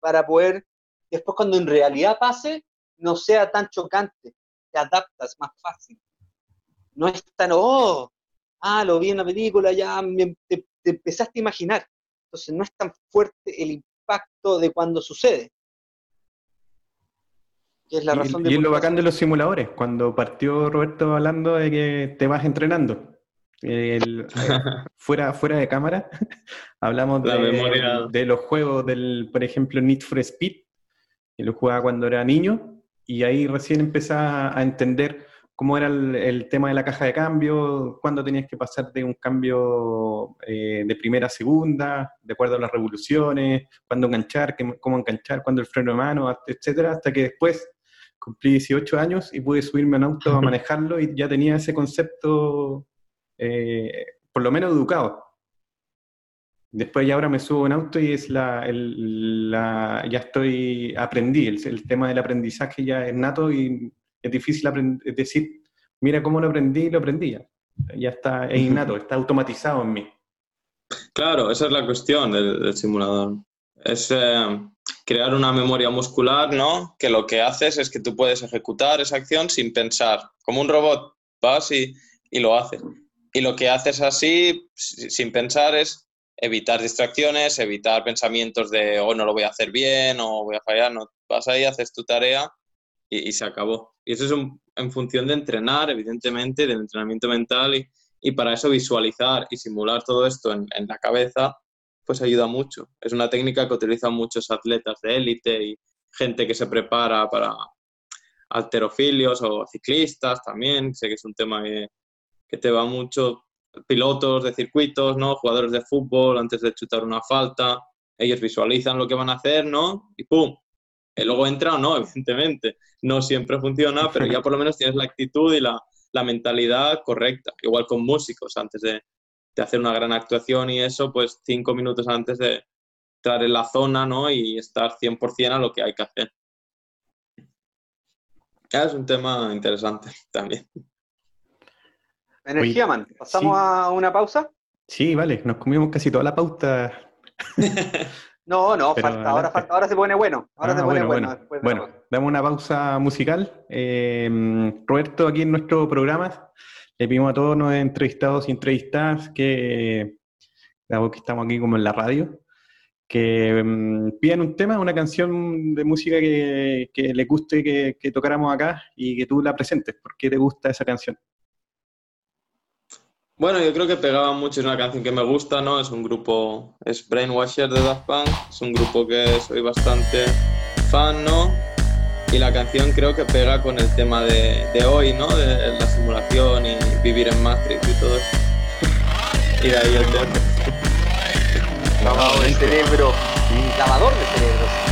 para poder, después cuando en realidad pase, no sea tan chocante, te adaptas más fácil. No es tan, oh, ah, lo vi en la película, ya te empezaste a imaginar. Entonces no es tan fuerte el impacto de cuando sucede. es la razón y, de y es lo bacán de los simuladores, cuando partió Roberto hablando de que te vas entrenando. fuera, fuera de cámara, hablamos de, de, los juegos del, por ejemplo, Need for Speed, lo jugaba cuando era niño, y ahí recién empezaba a entender cómo era el, tema de la caja de cambio, cuándo tenías que pasar de un cambio eh, de primera a segunda, de acuerdo a las revoluciones, cuándo enganchar, cómo enganchar, cuándo el freno de mano, etcétera, hasta que después cumplí 18 años y pude subirme a un auto a manejarlo y ya tenía ese concepto, eh, por lo menos educado. Después ya ahora me subo en auto y es la, ya estoy, aprendí, el, el tema del aprendizaje ya es nato y es difícil decir, mira cómo lo aprendí, lo aprendí ya. Ya está, es innato, está automatizado en mí. Claro, esa es la cuestión del, simulador. Es eh, crear una memoria muscular, ¿no? Que lo que haces es que tú puedes ejecutar esa acción sin pensar. Como un robot, vas y, y lo haces. Y lo que haces así, sin pensar, es evitar distracciones, evitar pensamientos de, oh, no lo voy a hacer bien, o voy a fallar. No, vas ahí, haces tu tarea y, se acabó. Y eso es en función de entrenar, evidentemente, del entrenamiento mental y, y para eso visualizar y simular todo esto en, en, la cabeza, pues ayuda mucho. Es una técnica que utilizan muchos atletas de élite y gente que se prepara para alterofilios o ciclistas también, sé que es un tema que, que te va mucho, pilotos de circuitos, ¿no? Jugadores de fútbol antes de chutar una falta, ellos visualizan lo que van a hacer, ¿no? Y ¡pum! luego entra o no, evidentemente. No siempre funciona, pero ya por lo menos tienes la actitud y la, la mentalidad correcta. Igual con músicos, antes de, de, hacer una gran actuación y eso, pues cinco minutos antes de entrar en la zona ¿no? y estar 100% a lo que hay que hacer. Es un tema interesante también. Energía, man. ¿Pasamos a una pausa? Sí, vale, nos comimos casi toda la pauta. No, no, falta, ahora, falta, ahora se pone bueno. Ahora ah, se pone bueno. Bueno, damos una pausa musical. Eh, Roberto, aquí en nuestro programa, le pedimos a todos los entrevistados y entrevistadas que, que estamos aquí como en la radio, que um, pidan un tema, una canción de música que, que les guste que, que tocáramos acá y que tú la presentes. ¿Por qué te gusta esa canción? Bueno, yo creo que pegaba mucho, es una canción que me gusta, ¿no? Es un grupo, es Brainwasher de Daft Punk, es un grupo que soy bastante fan, ¿no? Y la canción creo que pega con el tema de, de hoy, ¿no? De la simulación y vivir en Matrix y todo eso. Y de ahí el tema. Lavado de cerebro, lavador de cerebros.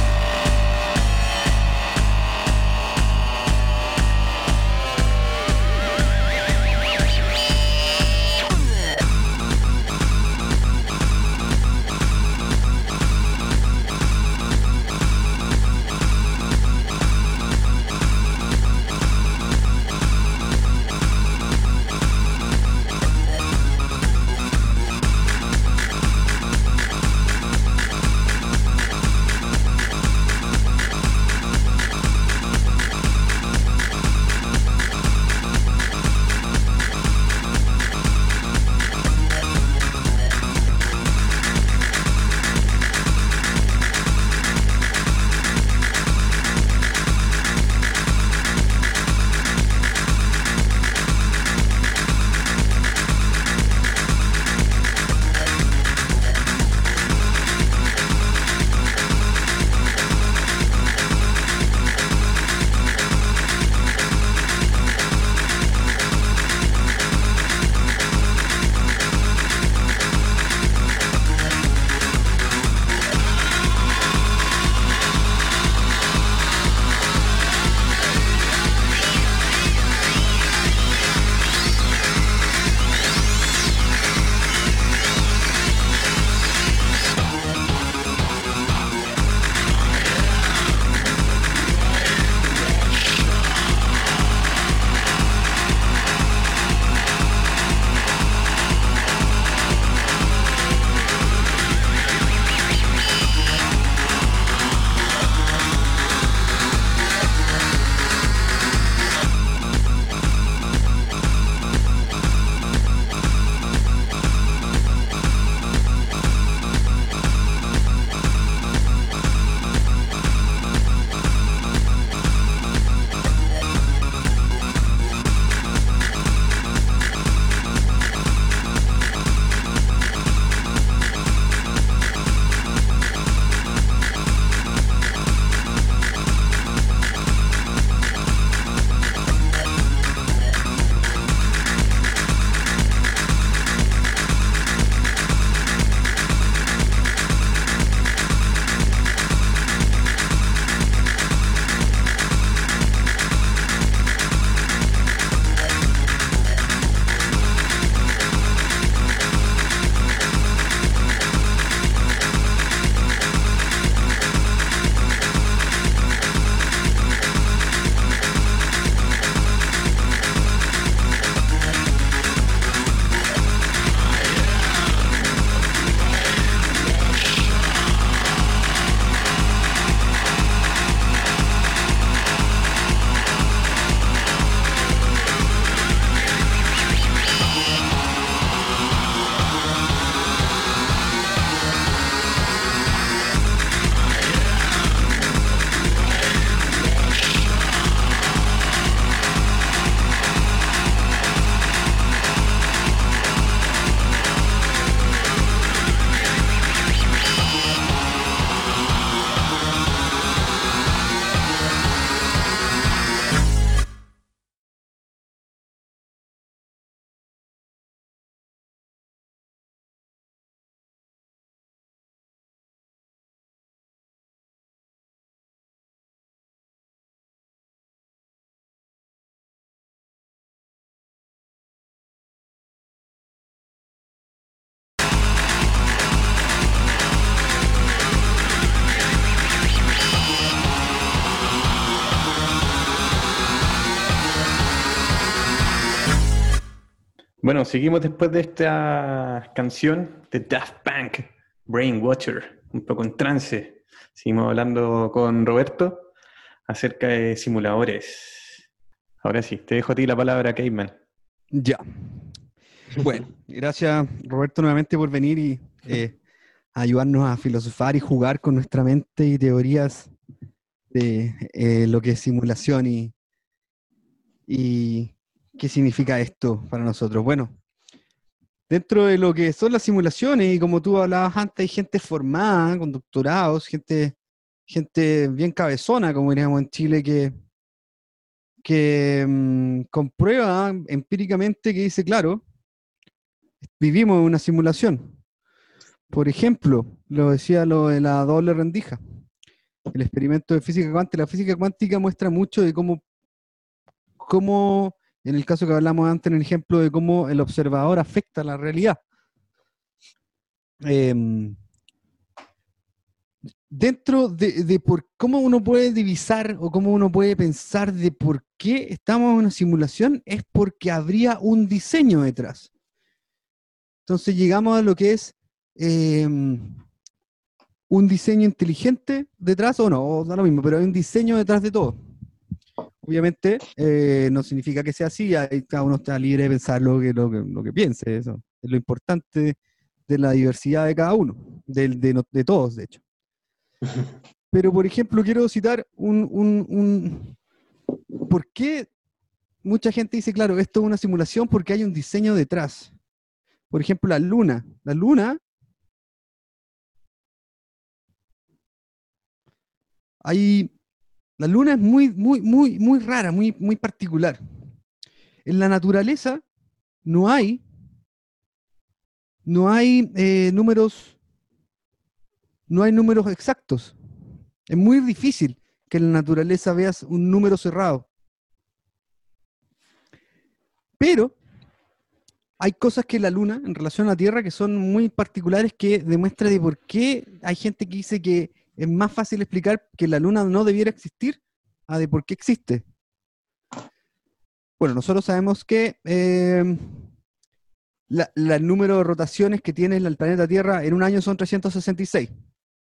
Bueno, seguimos después de esta canción de Daft Punk, Brain Watcher, un poco en trance. Seguimos hablando con Roberto acerca de simuladores. Ahora sí, te dejo a ti la palabra, Caveman. Ya. Bueno, gracias Roberto nuevamente por venir y eh, ayudarnos a filosofar y jugar con nuestra mente y teorías de eh, lo que es simulación y, y qué significa esto para nosotros. Bueno, dentro de lo que son las simulaciones, y como tú hablabas antes, hay gente formada, con doctorados, gente, gente bien cabezona, como diríamos en Chile, que, que mm, comprueba empíricamente que dice, claro, vivimos en una simulación. Por ejemplo, lo decía lo de la doble rendija el experimento de física cuántica. La física cuántica muestra mucho de cómo, cómo, en el caso que hablamos antes, en el ejemplo de cómo el observador afecta la realidad. Em, dentro de, por cómo uno puede divisar o cómo uno puede pensar de por qué estamos en una simulación, es porque habría un diseño detrás. Entonces llegamos a lo que es em, un diseño inteligente detrás o no, o da lo mismo, pero hay un diseño detrás de todo. Obviamente eh, no significa que sea así, cada uno está libre de pensar lo que, lo lo que piense, eso es lo importante de la diversidad de cada uno, de, de, todos, de hecho. Pero, por ejemplo, quiero citar un, un, un... ¿Por qué mucha gente dice, claro, esto es una simulación porque hay un diseño detrás? Por ejemplo, la luna. La luna hay, la luna es muy, muy, muy, muy rara, muy, muy particular. En la naturaleza no hay, no hay eh, números, no hay números exactos. Es muy difícil que en la naturaleza veas un número cerrado. Pero hay cosas que la Luna, en relación a la Tierra, que son muy particulares que demuestran de por qué hay gente que dice que es más fácil explicar que la luna no debiera existir a de por qué existe. Bueno, nosotros sabemos que el número de rotaciones que tiene el planeta Tierra en un año son 366,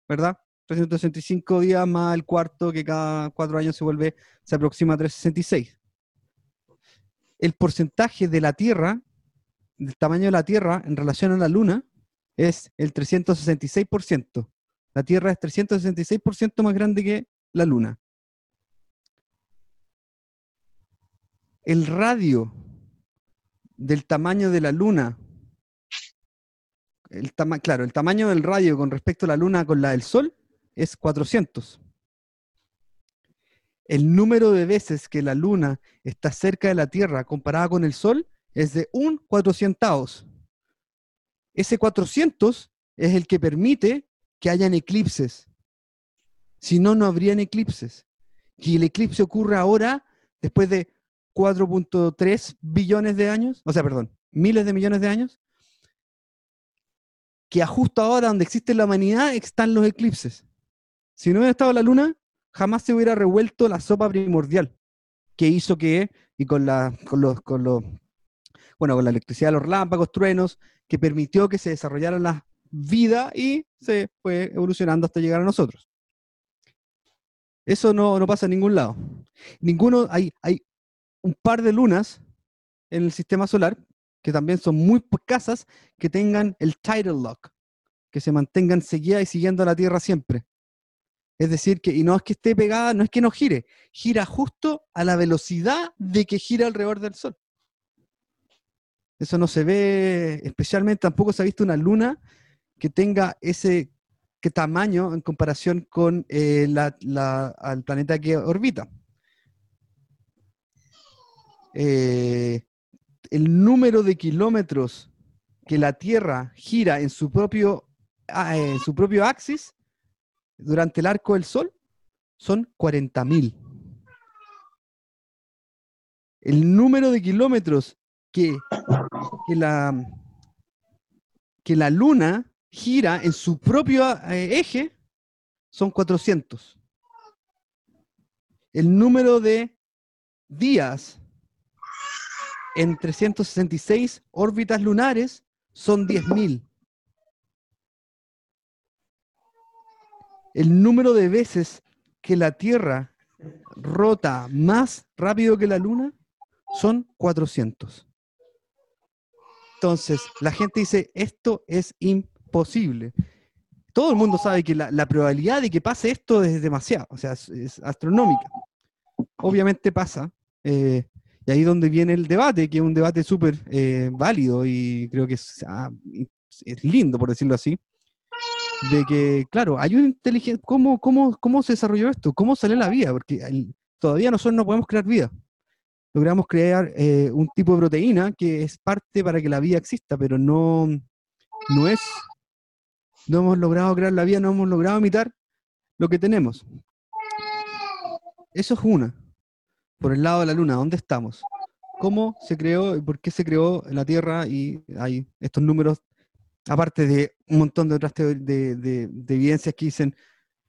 ¿verdad? 365 días más el cuarto que cada cuatro años se vuelve, se aproxima a 366. El porcentaje de la Tierra, del tamaño de la Tierra en relación a la Luna, es el 366%. La Tierra es 366% más grande que la Luna. El radio del tamaño de la Luna, el claro, el tamaño del radio con respecto a la Luna con la del Sol es 400. El número de veces que la Luna está cerca de la Tierra comparada con el Sol es de un cuatrocientos. Ese 400 es el que permite que hayan eclipses. Si no, no habrían eclipses. Y el eclipse ocurre ahora, después de 4.3 billones de años, o sea, perdón, miles de millones de años, que justo ahora donde existe la humanidad están los eclipses. Si no hubiera estado la luna, jamás se hubiera revuelto la sopa primordial que hizo que, y con, la, con, los, con los, bueno, con la electricidad de los relámpagos, truenos, que permitió que se desarrollaran las vida y se fue evolucionando hasta llegar a nosotros. Eso no, pasa en ningún lado. Ninguno, hay, hay un par de lunas en el sistema solar que también son muy escasas que tengan el tidal lock, que se mantengan seguidas y siguiendo a la Tierra siempre. Es decir, que, y no es que esté pegada, no es que no gire, gira justo a la velocidad de que gira alrededor del Sol. Eso no se ve, especialmente tampoco se ha visto una luna que tenga ese tamaño en comparación con eh, el planeta que orbita. Eh, el número de kilómetros que la Tierra gira en su propio, ah, en su propio axis durante el arco del Sol son 40.000. El número de kilómetros que, que, la, que la Luna gira en su propio eh, eje son 400. El número de días en 366 órbitas lunares son 10.000. El número de veces que la Tierra rota más rápido que la Luna son 400. Entonces, la gente dice, esto es imposible. Todo el mundo sabe que la, probabilidad de que pase esto es demasiado, o sea, es, astronómica. Obviamente pasa, eh, y ahí es donde viene el debate, que es un debate súper eh, válido y creo que es, ah, es lindo, por decirlo así, de que, claro, hay una inteligencia, ¿cómo, cómo, cómo se desarrolló esto? ¿Cómo salió la vida? Porque todavía nosotros no podemos crear vida. Logramos crear eh, un tipo de proteína que es parte para que la vida exista, pero no, no es, no hemos logrado crear la vida, no hemos logrado imitar lo que tenemos. Eso es una. Por el lado de la Luna, ¿dónde estamos? ¿Cómo se creó y por qué se creó la Tierra? Y hay estos números, aparte de un montón de otras de, de- de evidencias que dicen,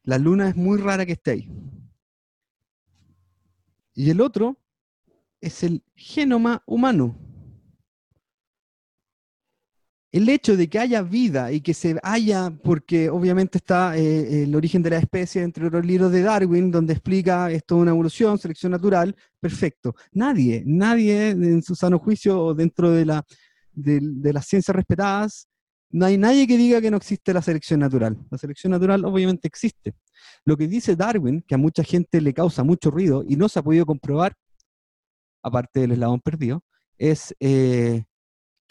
la Luna es muy rara que esté ahí. Y el otro es el genoma humano. El hecho de que haya vida y que se haya, porque obviamente está eh, el origen de la especie entre los libros de Darwin, donde explica esto es una evolución, selección natural, perfecto. Nadie, nadie en su sano juicio o dentro de, la, de, de las ciencias respetadas, no hay nadie que diga que no existe la selección natural. La selección natural obviamente existe. Lo que dice Darwin, que a mucha gente le causa mucho ruido y no se ha podido comprobar, aparte del eslabón perdido, es eh,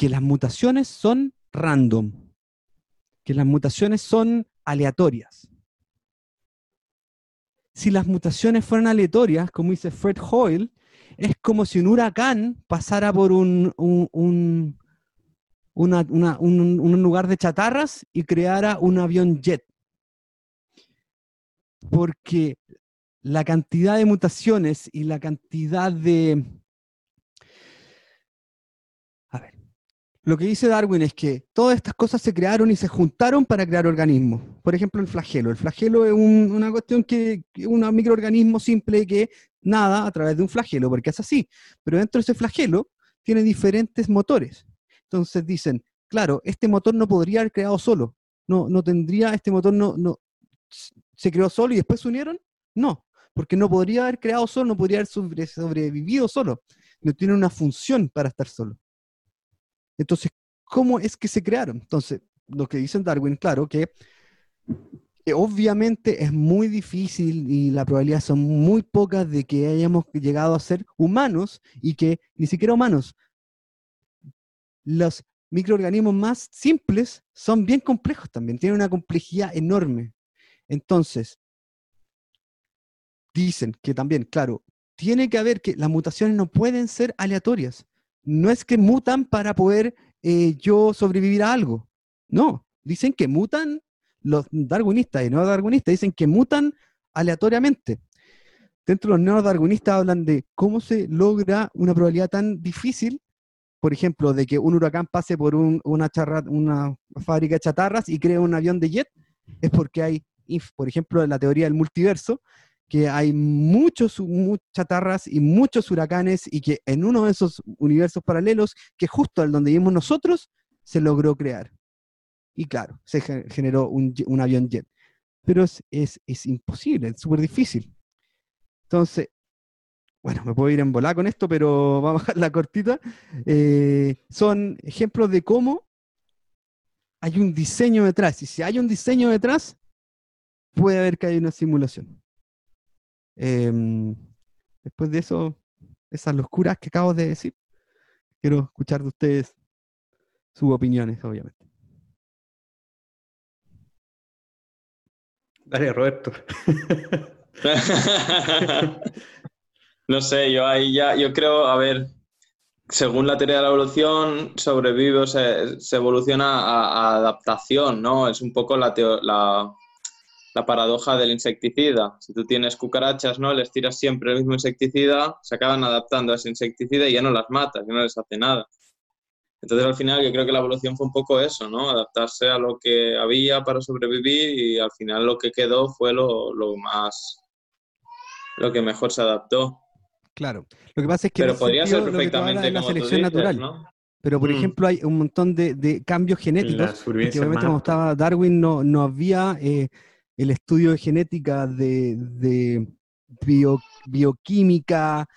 que las mutaciones son random, que las mutaciones son aleatorias. Si las mutaciones fueran aleatorias, como dice Fred Hoyle, es como si un huracán pasara por un, un- un- un lugar de chatarras y creara un avión jet. Porque la cantidad de mutaciones y la cantidad de... A ver, lo que dice Darwin es que todas estas cosas se crearon y se juntaron para crear organismos. Por ejemplo, el flagelo. El flagelo es un- una cuestión que, que un microorganismo simple que nada a través de un flagelo, porque es así. Pero dentro de ese flagelo tiene diferentes motores. Entonces dicen, claro, este motor no podría haber creado solo. No, no tendría, este motor no, no, se creó solo y después se unieron. No, porque no podría haber creado solo, no podría haber sobre- sobrevivido solo. No tiene una función para estar solo. Entonces, ¿cómo es que se crearon? Entonces, lo que dicen Darwin, claro, que, obviamente es muy difícil y la probabilidad son muy pocas de que hayamos llegado a ser humanos y que ni siquiera humanos. Los microorganismos más simples son bien complejos también, tienen una complejidad enorme. Entonces, dicen que también, claro, tiene que haber que las mutaciones no pueden ser aleatorias. No es que mutan para poder eh, yo sobrevivir a algo. No, dicen que mutan los darwinistas y no darwinistas, dicen que mutan aleatoriamente. Dentro de los neodarwinistas hablan de cómo se logra una probabilidad tan difícil, por ejemplo, de que un huracán pase por un- una, charra- una fábrica de chatarras y cree un avión de jet, es porque hay, por ejemplo, la teoría del multiverso, que hay muchos mu- chatarras y muchos huracanes y que en uno de esos universos paralelos, que justo al donde vivimos nosotros, se logró crear. Y claro, se ge- generó un, avión jet. Pero es, es, es imposible, es súper difícil. Entonces, bueno, me puedo ir en volar con esto, pero vamos a bajar la cortita. Eh, son ejemplos de cómo hay un diseño detrás. Y si hay un diseño detrás, puede haber que hay una simulación. Em, después de eso, esas locuras que acabo de decir, quiero escuchar de ustedes sus opiniones, obviamente. Dale, Roberto. no sé, yo ahí ya, yo creo, a ver, según la teoría de la evolución, sobrevive o se, se evoluciona a, a adaptación, ¿no? Es un poco la, teo- la, la paradoja del insecticida. Si tú tienes cucarachas, ¿no? Les tiras siempre el mismo insecticida, se acaban adaptando a ese insecticida y ya no las matas, ya no les hace nada. Entonces, al final, yo creo que la evolución fue un poco eso, ¿no? Adaptarse a lo que había para sobrevivir y al final lo que quedó fue lo, lo más, lo que mejor se adaptó. Claro. Lo que pasa es que Pero podría ser sentido, que hablas perfectamente es la como tú selección dices, natural. ¿no? Pero, por Mm. ejemplo, hay un montón de, de cambios genéticos. Supervivencia obviamente estaba Darwin no, no había eh, el estudio de genética de, de bio- bioquímica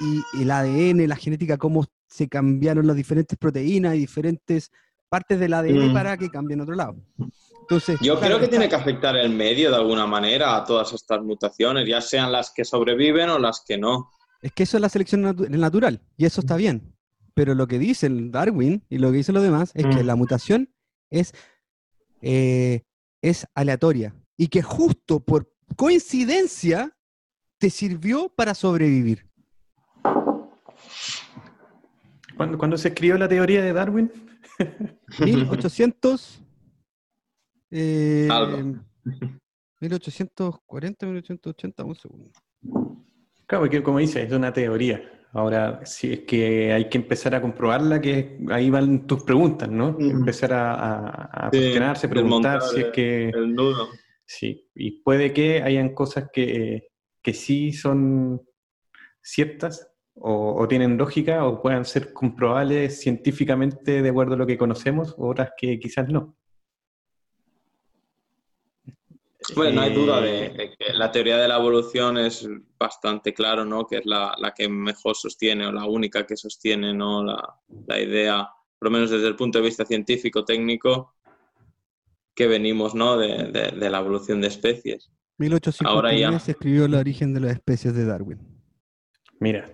y el ADN, la genética, cómo se cambiaron las diferentes proteínas y diferentes partes del ADN Mm. para que cambien a otro lado. Entonces, Yo claro, creo que está- tiene que afectar el medio de alguna manera a todas estas mutaciones, ya sean las que sobreviven o las que no. Es que eso es la selección natu- natural y eso está bien. Pero lo que dice el Darwin y lo que dicen los demás es que Mm. la mutación es, eh, es aleatoria y que justo por coincidencia te sirvió para sobrevivir. ¿Cuándo, cuándo se escribió la teoría de Darwin? 1800. eh, Algo. 1840, 1880, un segundo. Claro, porque como dice, es una teoría. Ahora, si es que hay que empezar a comprobarla, que ahí van tus preguntas, ¿no? Mm. Empezar a, a- a Sí, cuestionarse, preguntar si es que... El nudo. Sí, y puede que hayan cosas que, que sí son ciertas o, o tienen lógica o puedan ser comprobables científicamente de acuerdo a lo que conocemos, otras que quizás no. Bueno, no hay duda de, Eh, de que la teoría de la evolución es bastante claro, ¿no? Que es la, la que mejor sostiene o la única que sostiene, ¿no? La, la idea, por lo menos desde el punto de vista científico, técnico, que venimos, ¿no? De, de- de la evolución de especies. 1853 Ahora ya. se escribió el origen de las especies de Darwin. Mira,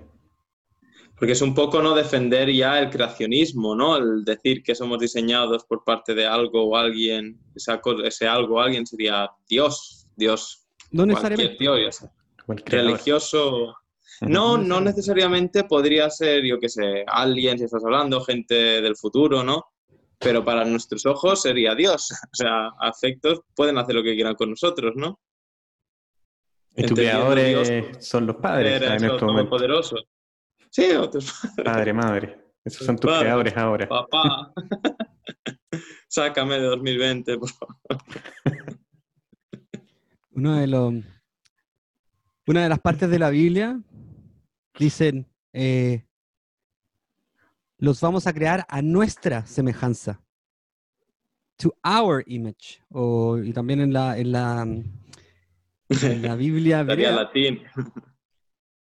Porque es un poco no defender ya el creacionismo, ¿no? El decir que somos diseñados por parte de algo o alguien, esa ese algo o alguien sería Dios, Dios, No necesariamente. Dios, religioso. No, no necesariamente podría ser, yo qué sé, alguien, si estás hablando, gente del futuro, ¿no? Pero para nuestros ojos sería Dios. O sea, afectos pueden hacer lo que quieran con nosotros, ¿no? Y creadores son los padres Era en eso, Sí. Padre, madre. Esos son tus Padre. creadores ahora. Papá, sácame de 2020, por favor. Uno de los, una de las partes de la Biblia dicen, eh, los vamos a crear a nuestra semejanza. To our image. O, y también en la, en la, en la Biblia hebrea, latín,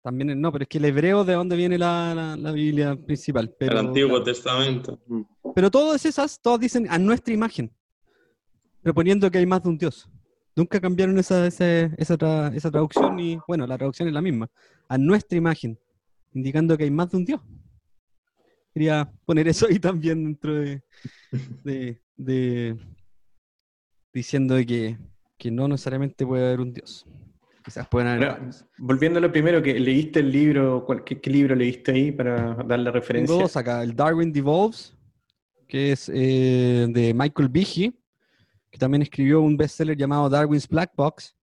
también, no, pero es que el hebreo de dónde viene la, la- la Biblia principal. Pero, el Antiguo claro. Testamento. Pero todas esas, todas dicen a nuestra imagen, proponiendo que hay más de un Dios. Nunca cambiaron esa, ese- esa, tra- esa traducción y, bueno, la traducción es la misma, a nuestra imagen, indicando que hay más de un Dios. Quería poner eso ahí también dentro de, de- de- diciendo que, que no necesariamente puede haber un Dios. Quizás pueden haber Ahora, varios. volviendo a lo primero, que leíste el libro, ¿cuál- ¿qué, qué libro leíste ahí para dar la referencia? Tengo dos acá, el Darwin Devolves, que es eh, de Michael Behe, que también escribió un bestseller llamado Darwin's Black Box,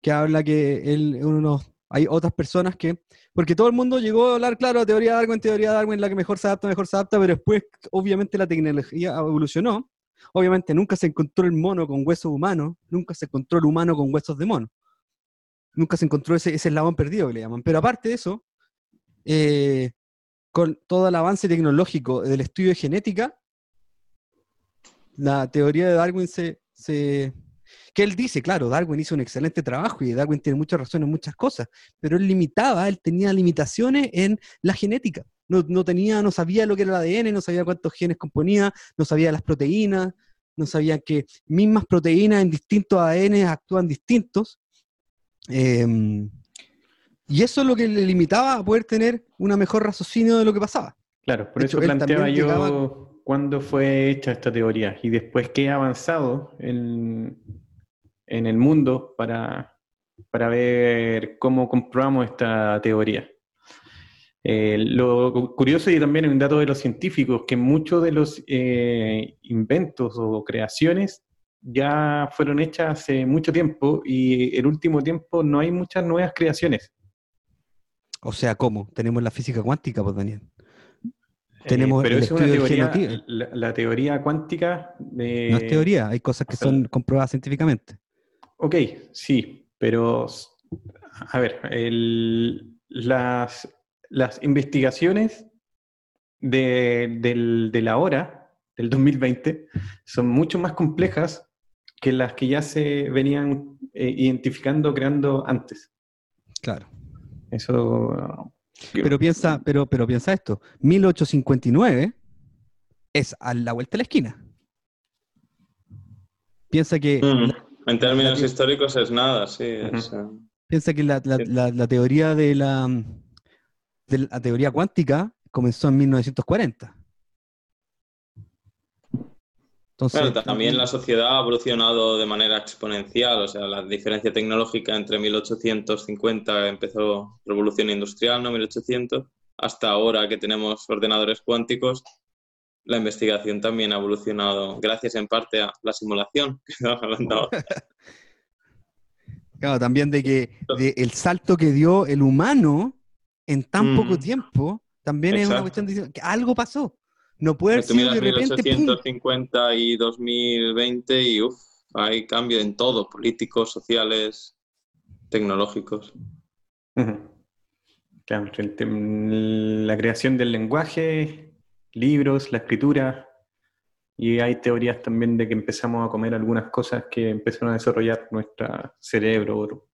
que habla que él, uno, hay otras personas que, porque todo el mundo llegó a hablar, claro, teoría de Darwin, teoría de Darwin, la que mejor se adapta, mejor se adapta, pero después obviamente la tecnología evolucionó, obviamente nunca se encontró el mono con huesos humanos, nunca se encontró el humano con huesos de mono, nunca se encontró ese, ese eslabón perdido que le llaman, pero aparte de eso, eh, con todo el avance tecnológico del estudio de genética, la teoría de Darwin se, se- que él dice, claro, Darwin hizo un excelente trabajo y Darwin tiene mucha razón en muchas cosas, pero él limitaba, él tenía limitaciones en la genética. No, no tenía, no sabía lo que era el ADN, no sabía cuántos genes componía, no sabía las proteínas, no sabía que mismas proteínas en distintos ADN actúan distintos. Em, y eso es lo que le limitaba a poder tener una mejor raciocinio de lo que pasaba. Claro, por De eso hecho, planteaba yo llegaba- cuándo fue hecha esta teoría y después qué ha avanzado en, en el mundo para, para ver cómo comprobamos esta teoría. Eh, lo cu- curioso y también un dato de los científicos, que muchos de los eh, inventos o creaciones ya fueron hechas hace mucho tiempo y el último tiempo no hay muchas nuevas creaciones. O sea, ¿cómo? Tenemos la física cuántica, pues Daniel. Eh, Tenemos pero el es una teoría, la teoría cuántica de... No es teoría, hay cosas que son comprobadas científicamente. Ok, sí, pero a ver, el- las, las investigaciones de, del- de la hora, del 2020, son mucho más complejas que las que ya se venían eh, identificando, creando antes. Claro. Eso... Pero piensa, pero, pero piensa esto, 1859 es a la vuelta de la esquina. Piensa que, Mm, la- En términos la- históricos es nada, sí. es, piensa que la, la- Sí. la- la teoría de la, de la teoría cuántica comenzó en 1940. Entonces, Bueno, también la sociedad ha evolucionado de manera exponencial, o sea, la diferencia tecnológica entre 1850 empezó revolución industrial, ¿no? 1800, hasta ahora que tenemos ordenadores cuánticos, la investigación también ha evolucionado gracias en parte a la simulación que estamos hablando. Claro, también de que de el salto que dio el humano en tan poco Mm. tiempo, también es una cuestión de que algo pasó. No puede sido miras de repente, ¡pum! 1850 y 2020 y uff, hay cambio en todo, políticos, sociales, tecnológicos. Ujú. Claro, el tem- la creación del lenguaje, libros, la escritura, y hay teorías también de que empezamos a comer algunas cosas que empezaron a desarrollar nuestro cerebro.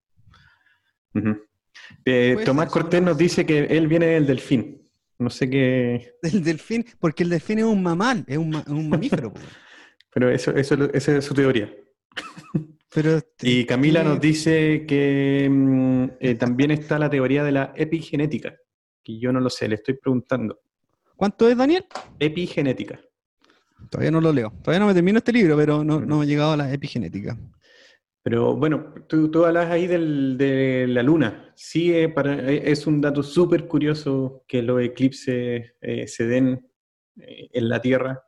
Eh, Puede Tomás ser, Cortés nos dice que él viene del delfín. No sé qué, del delfín, porque el delfín es un mamal, es un, ma- es un mamífero. pero eso, eso, esa es su teoría. Pero este, Y Camila tiene- nos dice que mm, eh, también está la teoría de la epigenética, que yo no lo sé, le estoy preguntando. ¿Cuánto es, Daniel? Epigenética. Todavía no lo leo. Todavía no me termino este libro, pero no, no he llegado a la epigenética. Pero bueno, tú, tú hablas ahí del- de la luna. Sí, eh, para- eh, es un dato súper curioso que los eclipses eh, se den eh, en la Tierra,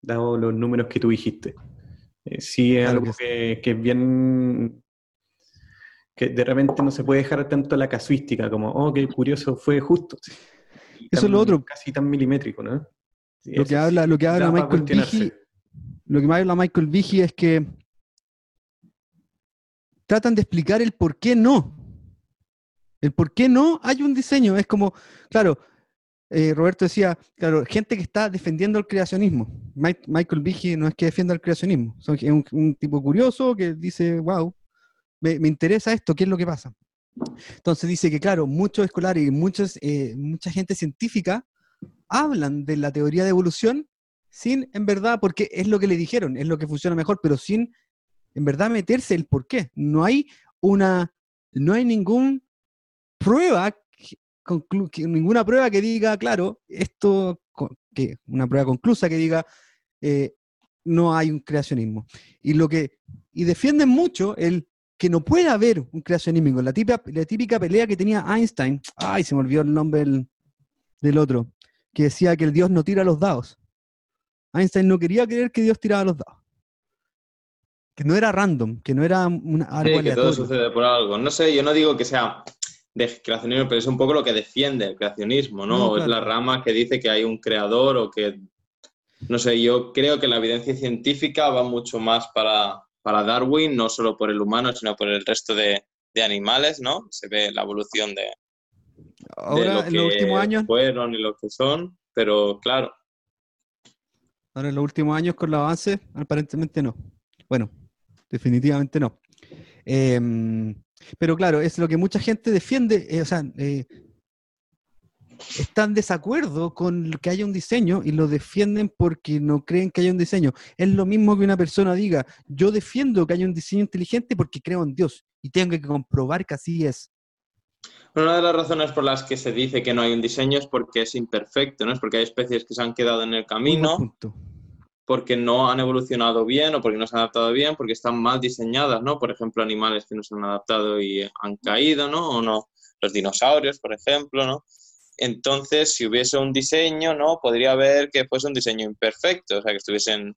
dado los números que tú dijiste. Sí, es Claro algo que que, que es bien. que de repente no se puede dejar tanto la casuística, como, oh, qué curioso, fue justo. Y Eso es lo otro. Casi tan milimétrico, ¿no? Sí, Lo que habla, lo que habla Michael cuestionarse. Vigi, lo que habla Michael Vigi es que tratan de explicar el por qué no. El por qué no hay un diseño. Es como, claro, eh, Roberto decía, claro, gente que está defendiendo el creacionismo. Michael Vigi no es que defienda el creacionismo, son- es un, un tipo curioso que dice, wow, me, me interesa esto, ¿qué es lo que pasa? Entonces dice que, claro, muchos escolares y muchos, eh, mucha gente científica hablan de la teoría de evolución sin, en verdad, porque es lo que le dijeron, es lo que funciona mejor, pero sin, en verdad, meterse el por qué. No hay una, no hay ningún prueba, que- ninguna prueba que diga, claro, esto, que una prueba conclusa que diga, eh, no hay un creacionismo. Y lo que, y defienden mucho el que no puede haber un creacionismo. La típica, la típica pelea que tenía Einstein, ay, se me olvidó el nombre del otro, que decía que el Dios no tira los dados. Einstein no quería creer que Dios tiraba los dados. Que no era random, que no era una, algo Sí, que todo sucede por algo. No sé, yo no digo que sea de creacionismo, pero es un poco lo que defiende el creacionismo, ¿no? No, Es la rama que dice que hay un creador o que, no sé, yo creo que la evidencia científica va mucho más para, para Darwin, no solo por el humano, sino por el resto de, de animales, ¿no? Se ve la evolución de, de Ahora, lo en los que últimos años, fueron y lo que son, pero claro, ahora en los últimos años con el avance, aparentemente no. Bueno, definitivamente no. Em, pero claro, es lo que mucha gente defiende, eh, o sea, eh, están en desacuerdo con que haya un diseño y lo defienden porque no creen que haya un diseño. Es lo mismo que una persona diga, yo defiendo que haya un diseño inteligente porque creo en Dios y tengo que comprobar que así es. Una de las razones por las que se dice que no hay un diseño es porque es imperfecto, ¿no? Es porque hay especies que se han quedado en el camino. Porque no han evolucionado bien o porque no se han adaptado bien, porque están mal diseñadas, ¿no? Por ejemplo, animales que no se han adaptado y han caído, ¿no? O no, los dinosaurios, por ejemplo, ¿no? Entonces, si hubiese un diseño, ¿no? Podría haber que fuese un diseño imperfecto, o sea, que estuviesen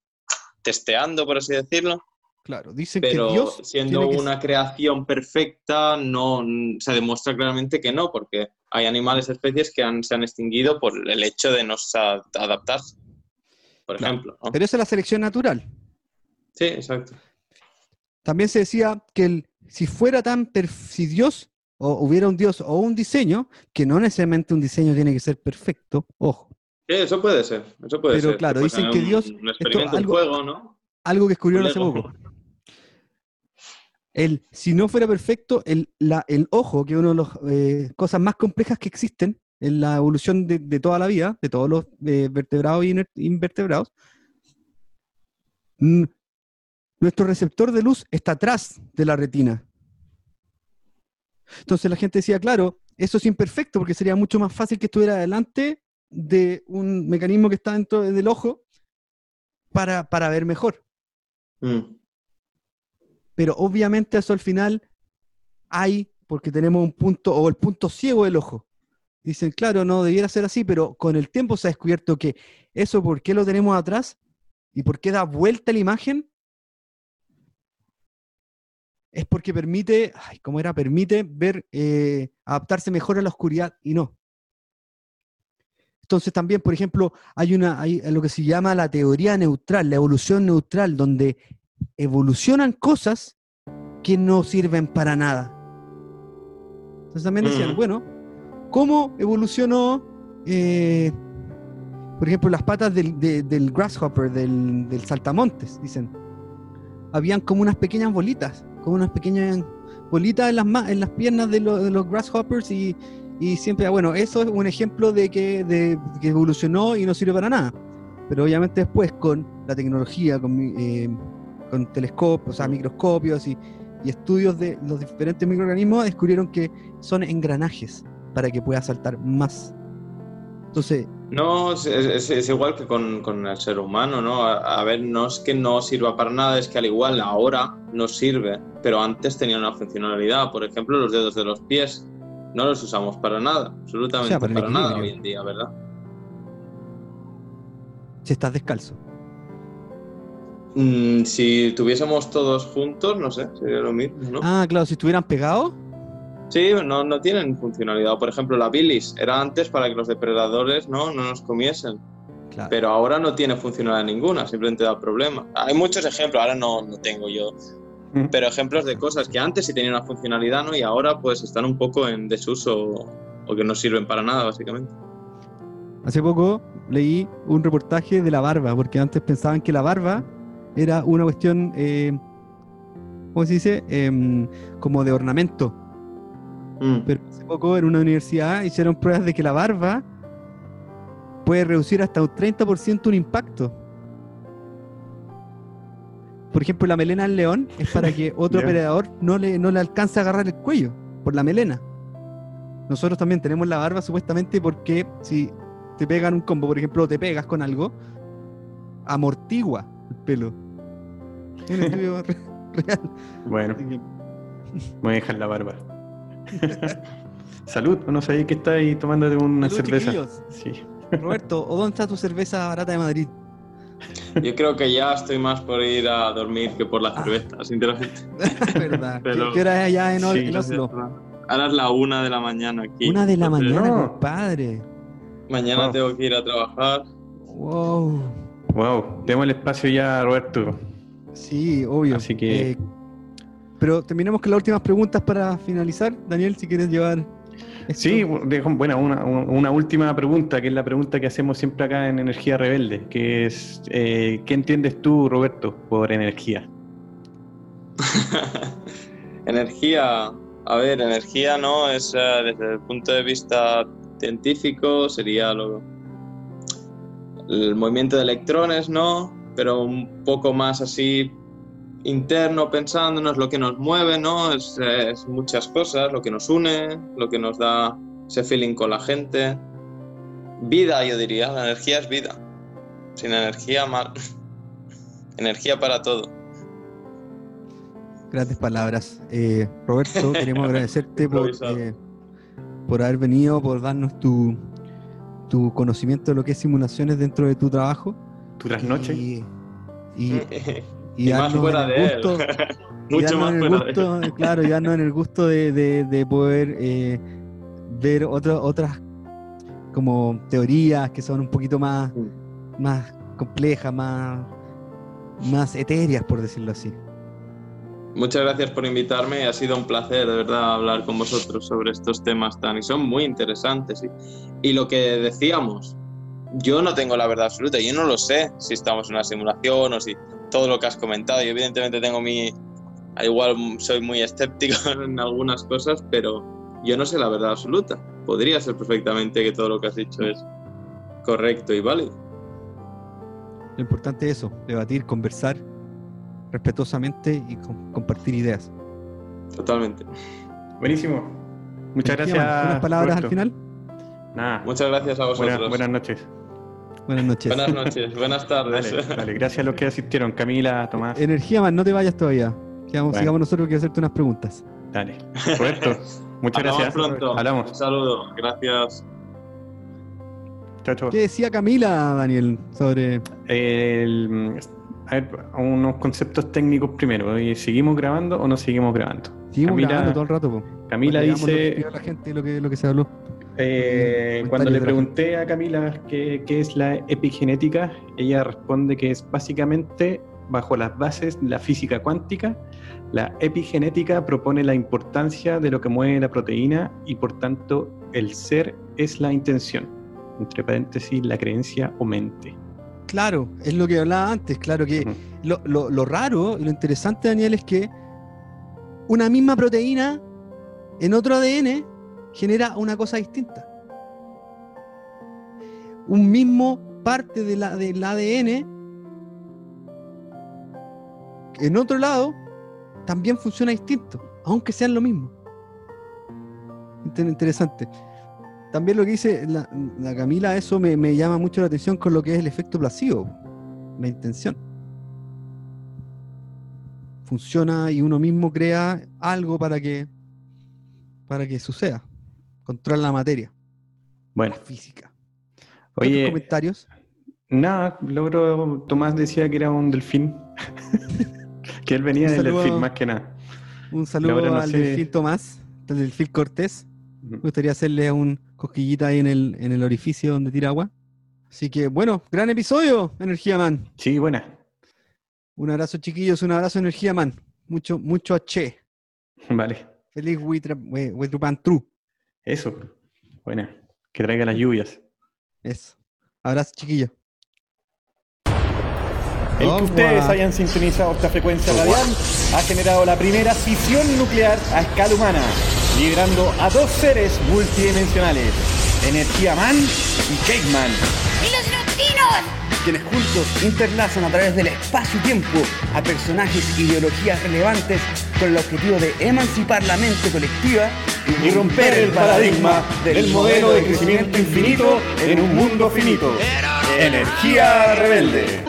testeando, por así decirlo, Claro, dicen pero que Dios siendo que una creación perfecta, no se demuestra claramente que no, porque hay animales, especies que han- se han extinguido por el hecho de no adaptarse, por Claro. ejemplo. ¿no? Pero esa es la selección natural. Sí, exacto. También se decía que el, si fuera tan, si Dios o hubiera un Dios o un diseño, que no necesariamente un diseño tiene que ser perfecto, ojo. Sí, eso puede ser, eso puede Pero ser. claro, Puede dicen que un- Dios- Un algo- juego, ¿no? Algo que descubrieron hace poco. El, si no fuera perfecto, el, la- el ojo, que es una de las cosas más complejas que existen en la evolución de, de toda la vida, de todos los eh, vertebrados y iner- invertebrados, nuestro receptor de luz está atrás de la retina. Entonces la gente decía, claro, eso es imperfecto porque sería mucho más fácil que estuviera delante de un mecanismo que está dentro del ojo para, para ver mejor. Mm. pero obviamente eso al final hay, porque tenemos un punto, o el punto ciego del ojo. Dicen, claro, no debiera ser así, pero con el tiempo se ha descubierto que eso, ¿por qué lo tenemos atrás? ¿Y por qué da vuelta la imagen? Es porque permite, ay, ¿cómo era? Permite ver, eh, adaptarse mejor a la oscuridad y no. Entonces también, por ejemplo, hay una, hay lo que se llama la teoría neutral, la evolución neutral, donde evolucionan cosas que no sirven para nada. Entonces también decían, bueno, ¿cómo evolucionó, eh, por ejemplo, las patas del, de- del grasshopper, del, saltamontes? Dicen, habían como unas pequeñas bolitas, como unas pequeñas bolitas en las, piernas de, lo- de los grasshoppers y, siempre, bueno, eso es un ejemplo de que, evolucionó y no sirve para nada. Pero obviamente después con la tecnología, con, eh, con microscopios y estudios de los diferentes microorganismos, descubrieron que son engranajes para que pueda saltar más. Entonces, No, es, es- es igual que con, con el ser humano, ¿no? A, a ver, no es que no sirva para nada, es que al igual ahora no sirve, pero antes tenía una funcionalidad. Por ejemplo, los dedos de los pies no los usamos para nada, absolutamente O sea, para nada hoy en día, ¿verdad? si estás descalzo. Mm, si tuviésemos todos juntos, no sé, sería lo mismo, ¿no? Ah, claro, si estuvieran pegados, Sí, no, no tienen funcionalidad. Por ejemplo, la bilis era antes para que los depredadores no, no nos comiesen. claro. Pero ahora no tiene funcionalidad ninguna, simplemente da problemas. Hay muchos ejemplos, ahora no, no tengo yo, Mm. pero ejemplos de cosas que antes sí tenían una funcionalidad ¿no? y ahora pues están un poco en desuso o que no sirven para nada, básicamente. Hace poco leí un reportaje de la barba, porque antes pensaban que la barba era una cuestión, eh, ¿cómo se dice? Em, como de ornamento. Mm. Pero hace poco en una universidad hicieron pruebas de que la barba puede reducir hasta un 30% un impacto. Por ejemplo, la melena del león es para que otro Ya. predador no le, no le alcance a agarrar el cuello por la melena. Nosotros también tenemos la barba supuestamente porque si te pegan un combo, por ejemplo, o te pegas con algo, amortigua el pelo. Es un estudio re- real. Bueno, voy a dejar la barba. Salud, no sabía que está ahí tomándote una Salud, cerveza. Sí. Roberto, ¿o dónde está tu cerveza barata de Madrid? Yo creo que ya estoy más por ir a dormir que por la Ah. cerveza, sinceramente. ¿Verdad? ¿Qué- Pero- ¿Qué, hora es allá en, Sí, en Oslo? Ahora es la una de la mañana aquí. Una de la entonces, mañana, No. compadre. Mañana Wow. tengo que ir a trabajar. Wow. Wow, tenemos el espacio ya, Roberto. Sí, obvio. Así que- Eh, pero terminemos con las últimas preguntas para finalizar. Daniel, si quieres llevar. esto. Sí, dejo- bueno, una, una última pregunta, que es la pregunta que hacemos siempre acá en Energía Rebelde, que es, eh, ¿qué entiendes tú, Roberto, por energía? energía, a ver, energía no es desde el punto de vista científico sería lo, el movimiento de electrones, ¿no? Pero un poco más así interno pensándonos lo que nos mueve, ¿no? Es, es muchas cosas, lo que nos une, lo que nos da ese feeling con la gente. Vida, yo diría, la energía es vida. Sin energía, mal. energía para todo. Grandes palabras. Eh, Roberto, queremos agradecerte por, eh, por haber venido, por darnos tu, tu conocimiento de lo que es simulaciones dentro de tu trabajo. ¿Tu trasnoche? Y, y, Y, más darnos fuera en de él. gusto- y Mucho más fuera de él. Claro, y darnos en el gusto de, de- de poder eh, ver otro- otras como teorías que son un poquito más, Mm. más complejas, más, más etéreas, por decirlo así. Muchas gracias por invitarme. Ha sido un placer, de verdad, hablar con vosotros sobre estos temas tan y son muy interesantes. Y, y lo que decíamos, yo no tengo la verdad absoluta. Yo no lo sé si estamos en una simulación o si todo lo que has comentado. Yo evidentemente tengo mi... Igual soy muy escéptico en algunas cosas, pero yo no sé la verdad absoluta. Podría ser perfectamente que todo lo que has dicho es correcto y válido. Lo importante es eso, debatir, conversar respetuosamente y com- compartir ideas. Totalmente. Buenísimo. Muchas gracias. ¿Unas palabras Roberto. al final? Nada. Muchas gracias a vosotros. Buenas noches. Buenas noches. Buenas noches, buenas tardes. Dale, dale. Gracias a los que asistieron. Camila, Tomás. Energía, man, no te vayas todavía. Quedamos, Bueno. Sigamos nosotros que hacerte unas preguntas. Dale. Roberto, muchas Hablamos gracias. pronto. Un Hablamos. saludo. Gracias. Chao, chao. ¿Qué decía Camila, Daniel, sobre El- a ver, unos conceptos técnicos primero. ¿Seguimos grabando o no seguimos grabando? Seguimos Camila- grabando todo el rato, po. Camila lo que dice, la gente lo que, lo que se habló. Eh, cuando le pregunté a Camila qué, qué es la epigenética, ella responde que es básicamente, bajo las bases de la física cuántica, la epigenética propone la importancia de lo que mueve la proteína y por tanto el ser es la intención, entre paréntesis la creencia o mente. Claro, es lo que hablaba antes. Claro que lo- lo raro y lo interesante, Daniel, es que una misma proteína en otro ADN genera una cosa distinta. Un mismo parte de la, del ADN en otro lado también funciona distinto, aunque sean lo mismo. Inter- Interesante. También lo que dice la, la Camila, eso me, me llama mucho la atención con lo que es el efecto placebo, la intención. Funciona y uno mismo crea algo para que, para que suceda. Controla la materia, Bueno, la física. ¿Otros oye, comentarios? nada, logro, Tomás decía que era un delfín, que él venía Un del saludo delfín a- más que nada. Un saludo no al sé- delfín Tomás, al delfín Cortés. Me gustaría hacerle un cosquillita ahí en el, en el orificio donde tira agua. Así que, bueno, gran episodio, Energía Man. Sí, buena. Un abrazo, chiquillos, un abrazo, Energía Man. Mucho, mucho H. Vale, Feliz Huetrupantru. Eso. Buena. Que traiga las lluvias. Eso. Abrazo, chiquillos. El que ustedes hayan sintonizado esta frecuencia radial ha generado la primera fisión nuclear a escala humana, liberando a dos seres multidimensionales, Energía Man y Cake Man, ¡Y los neutrinos! Quienes juntos interlazan a través del espacio-tiempo a personajes e ideologías relevantes con el objetivo de emancipar la mente colectiva y romper el paradigma del modelo de crecimiento infinito en un mundo finito. Energía rebelde.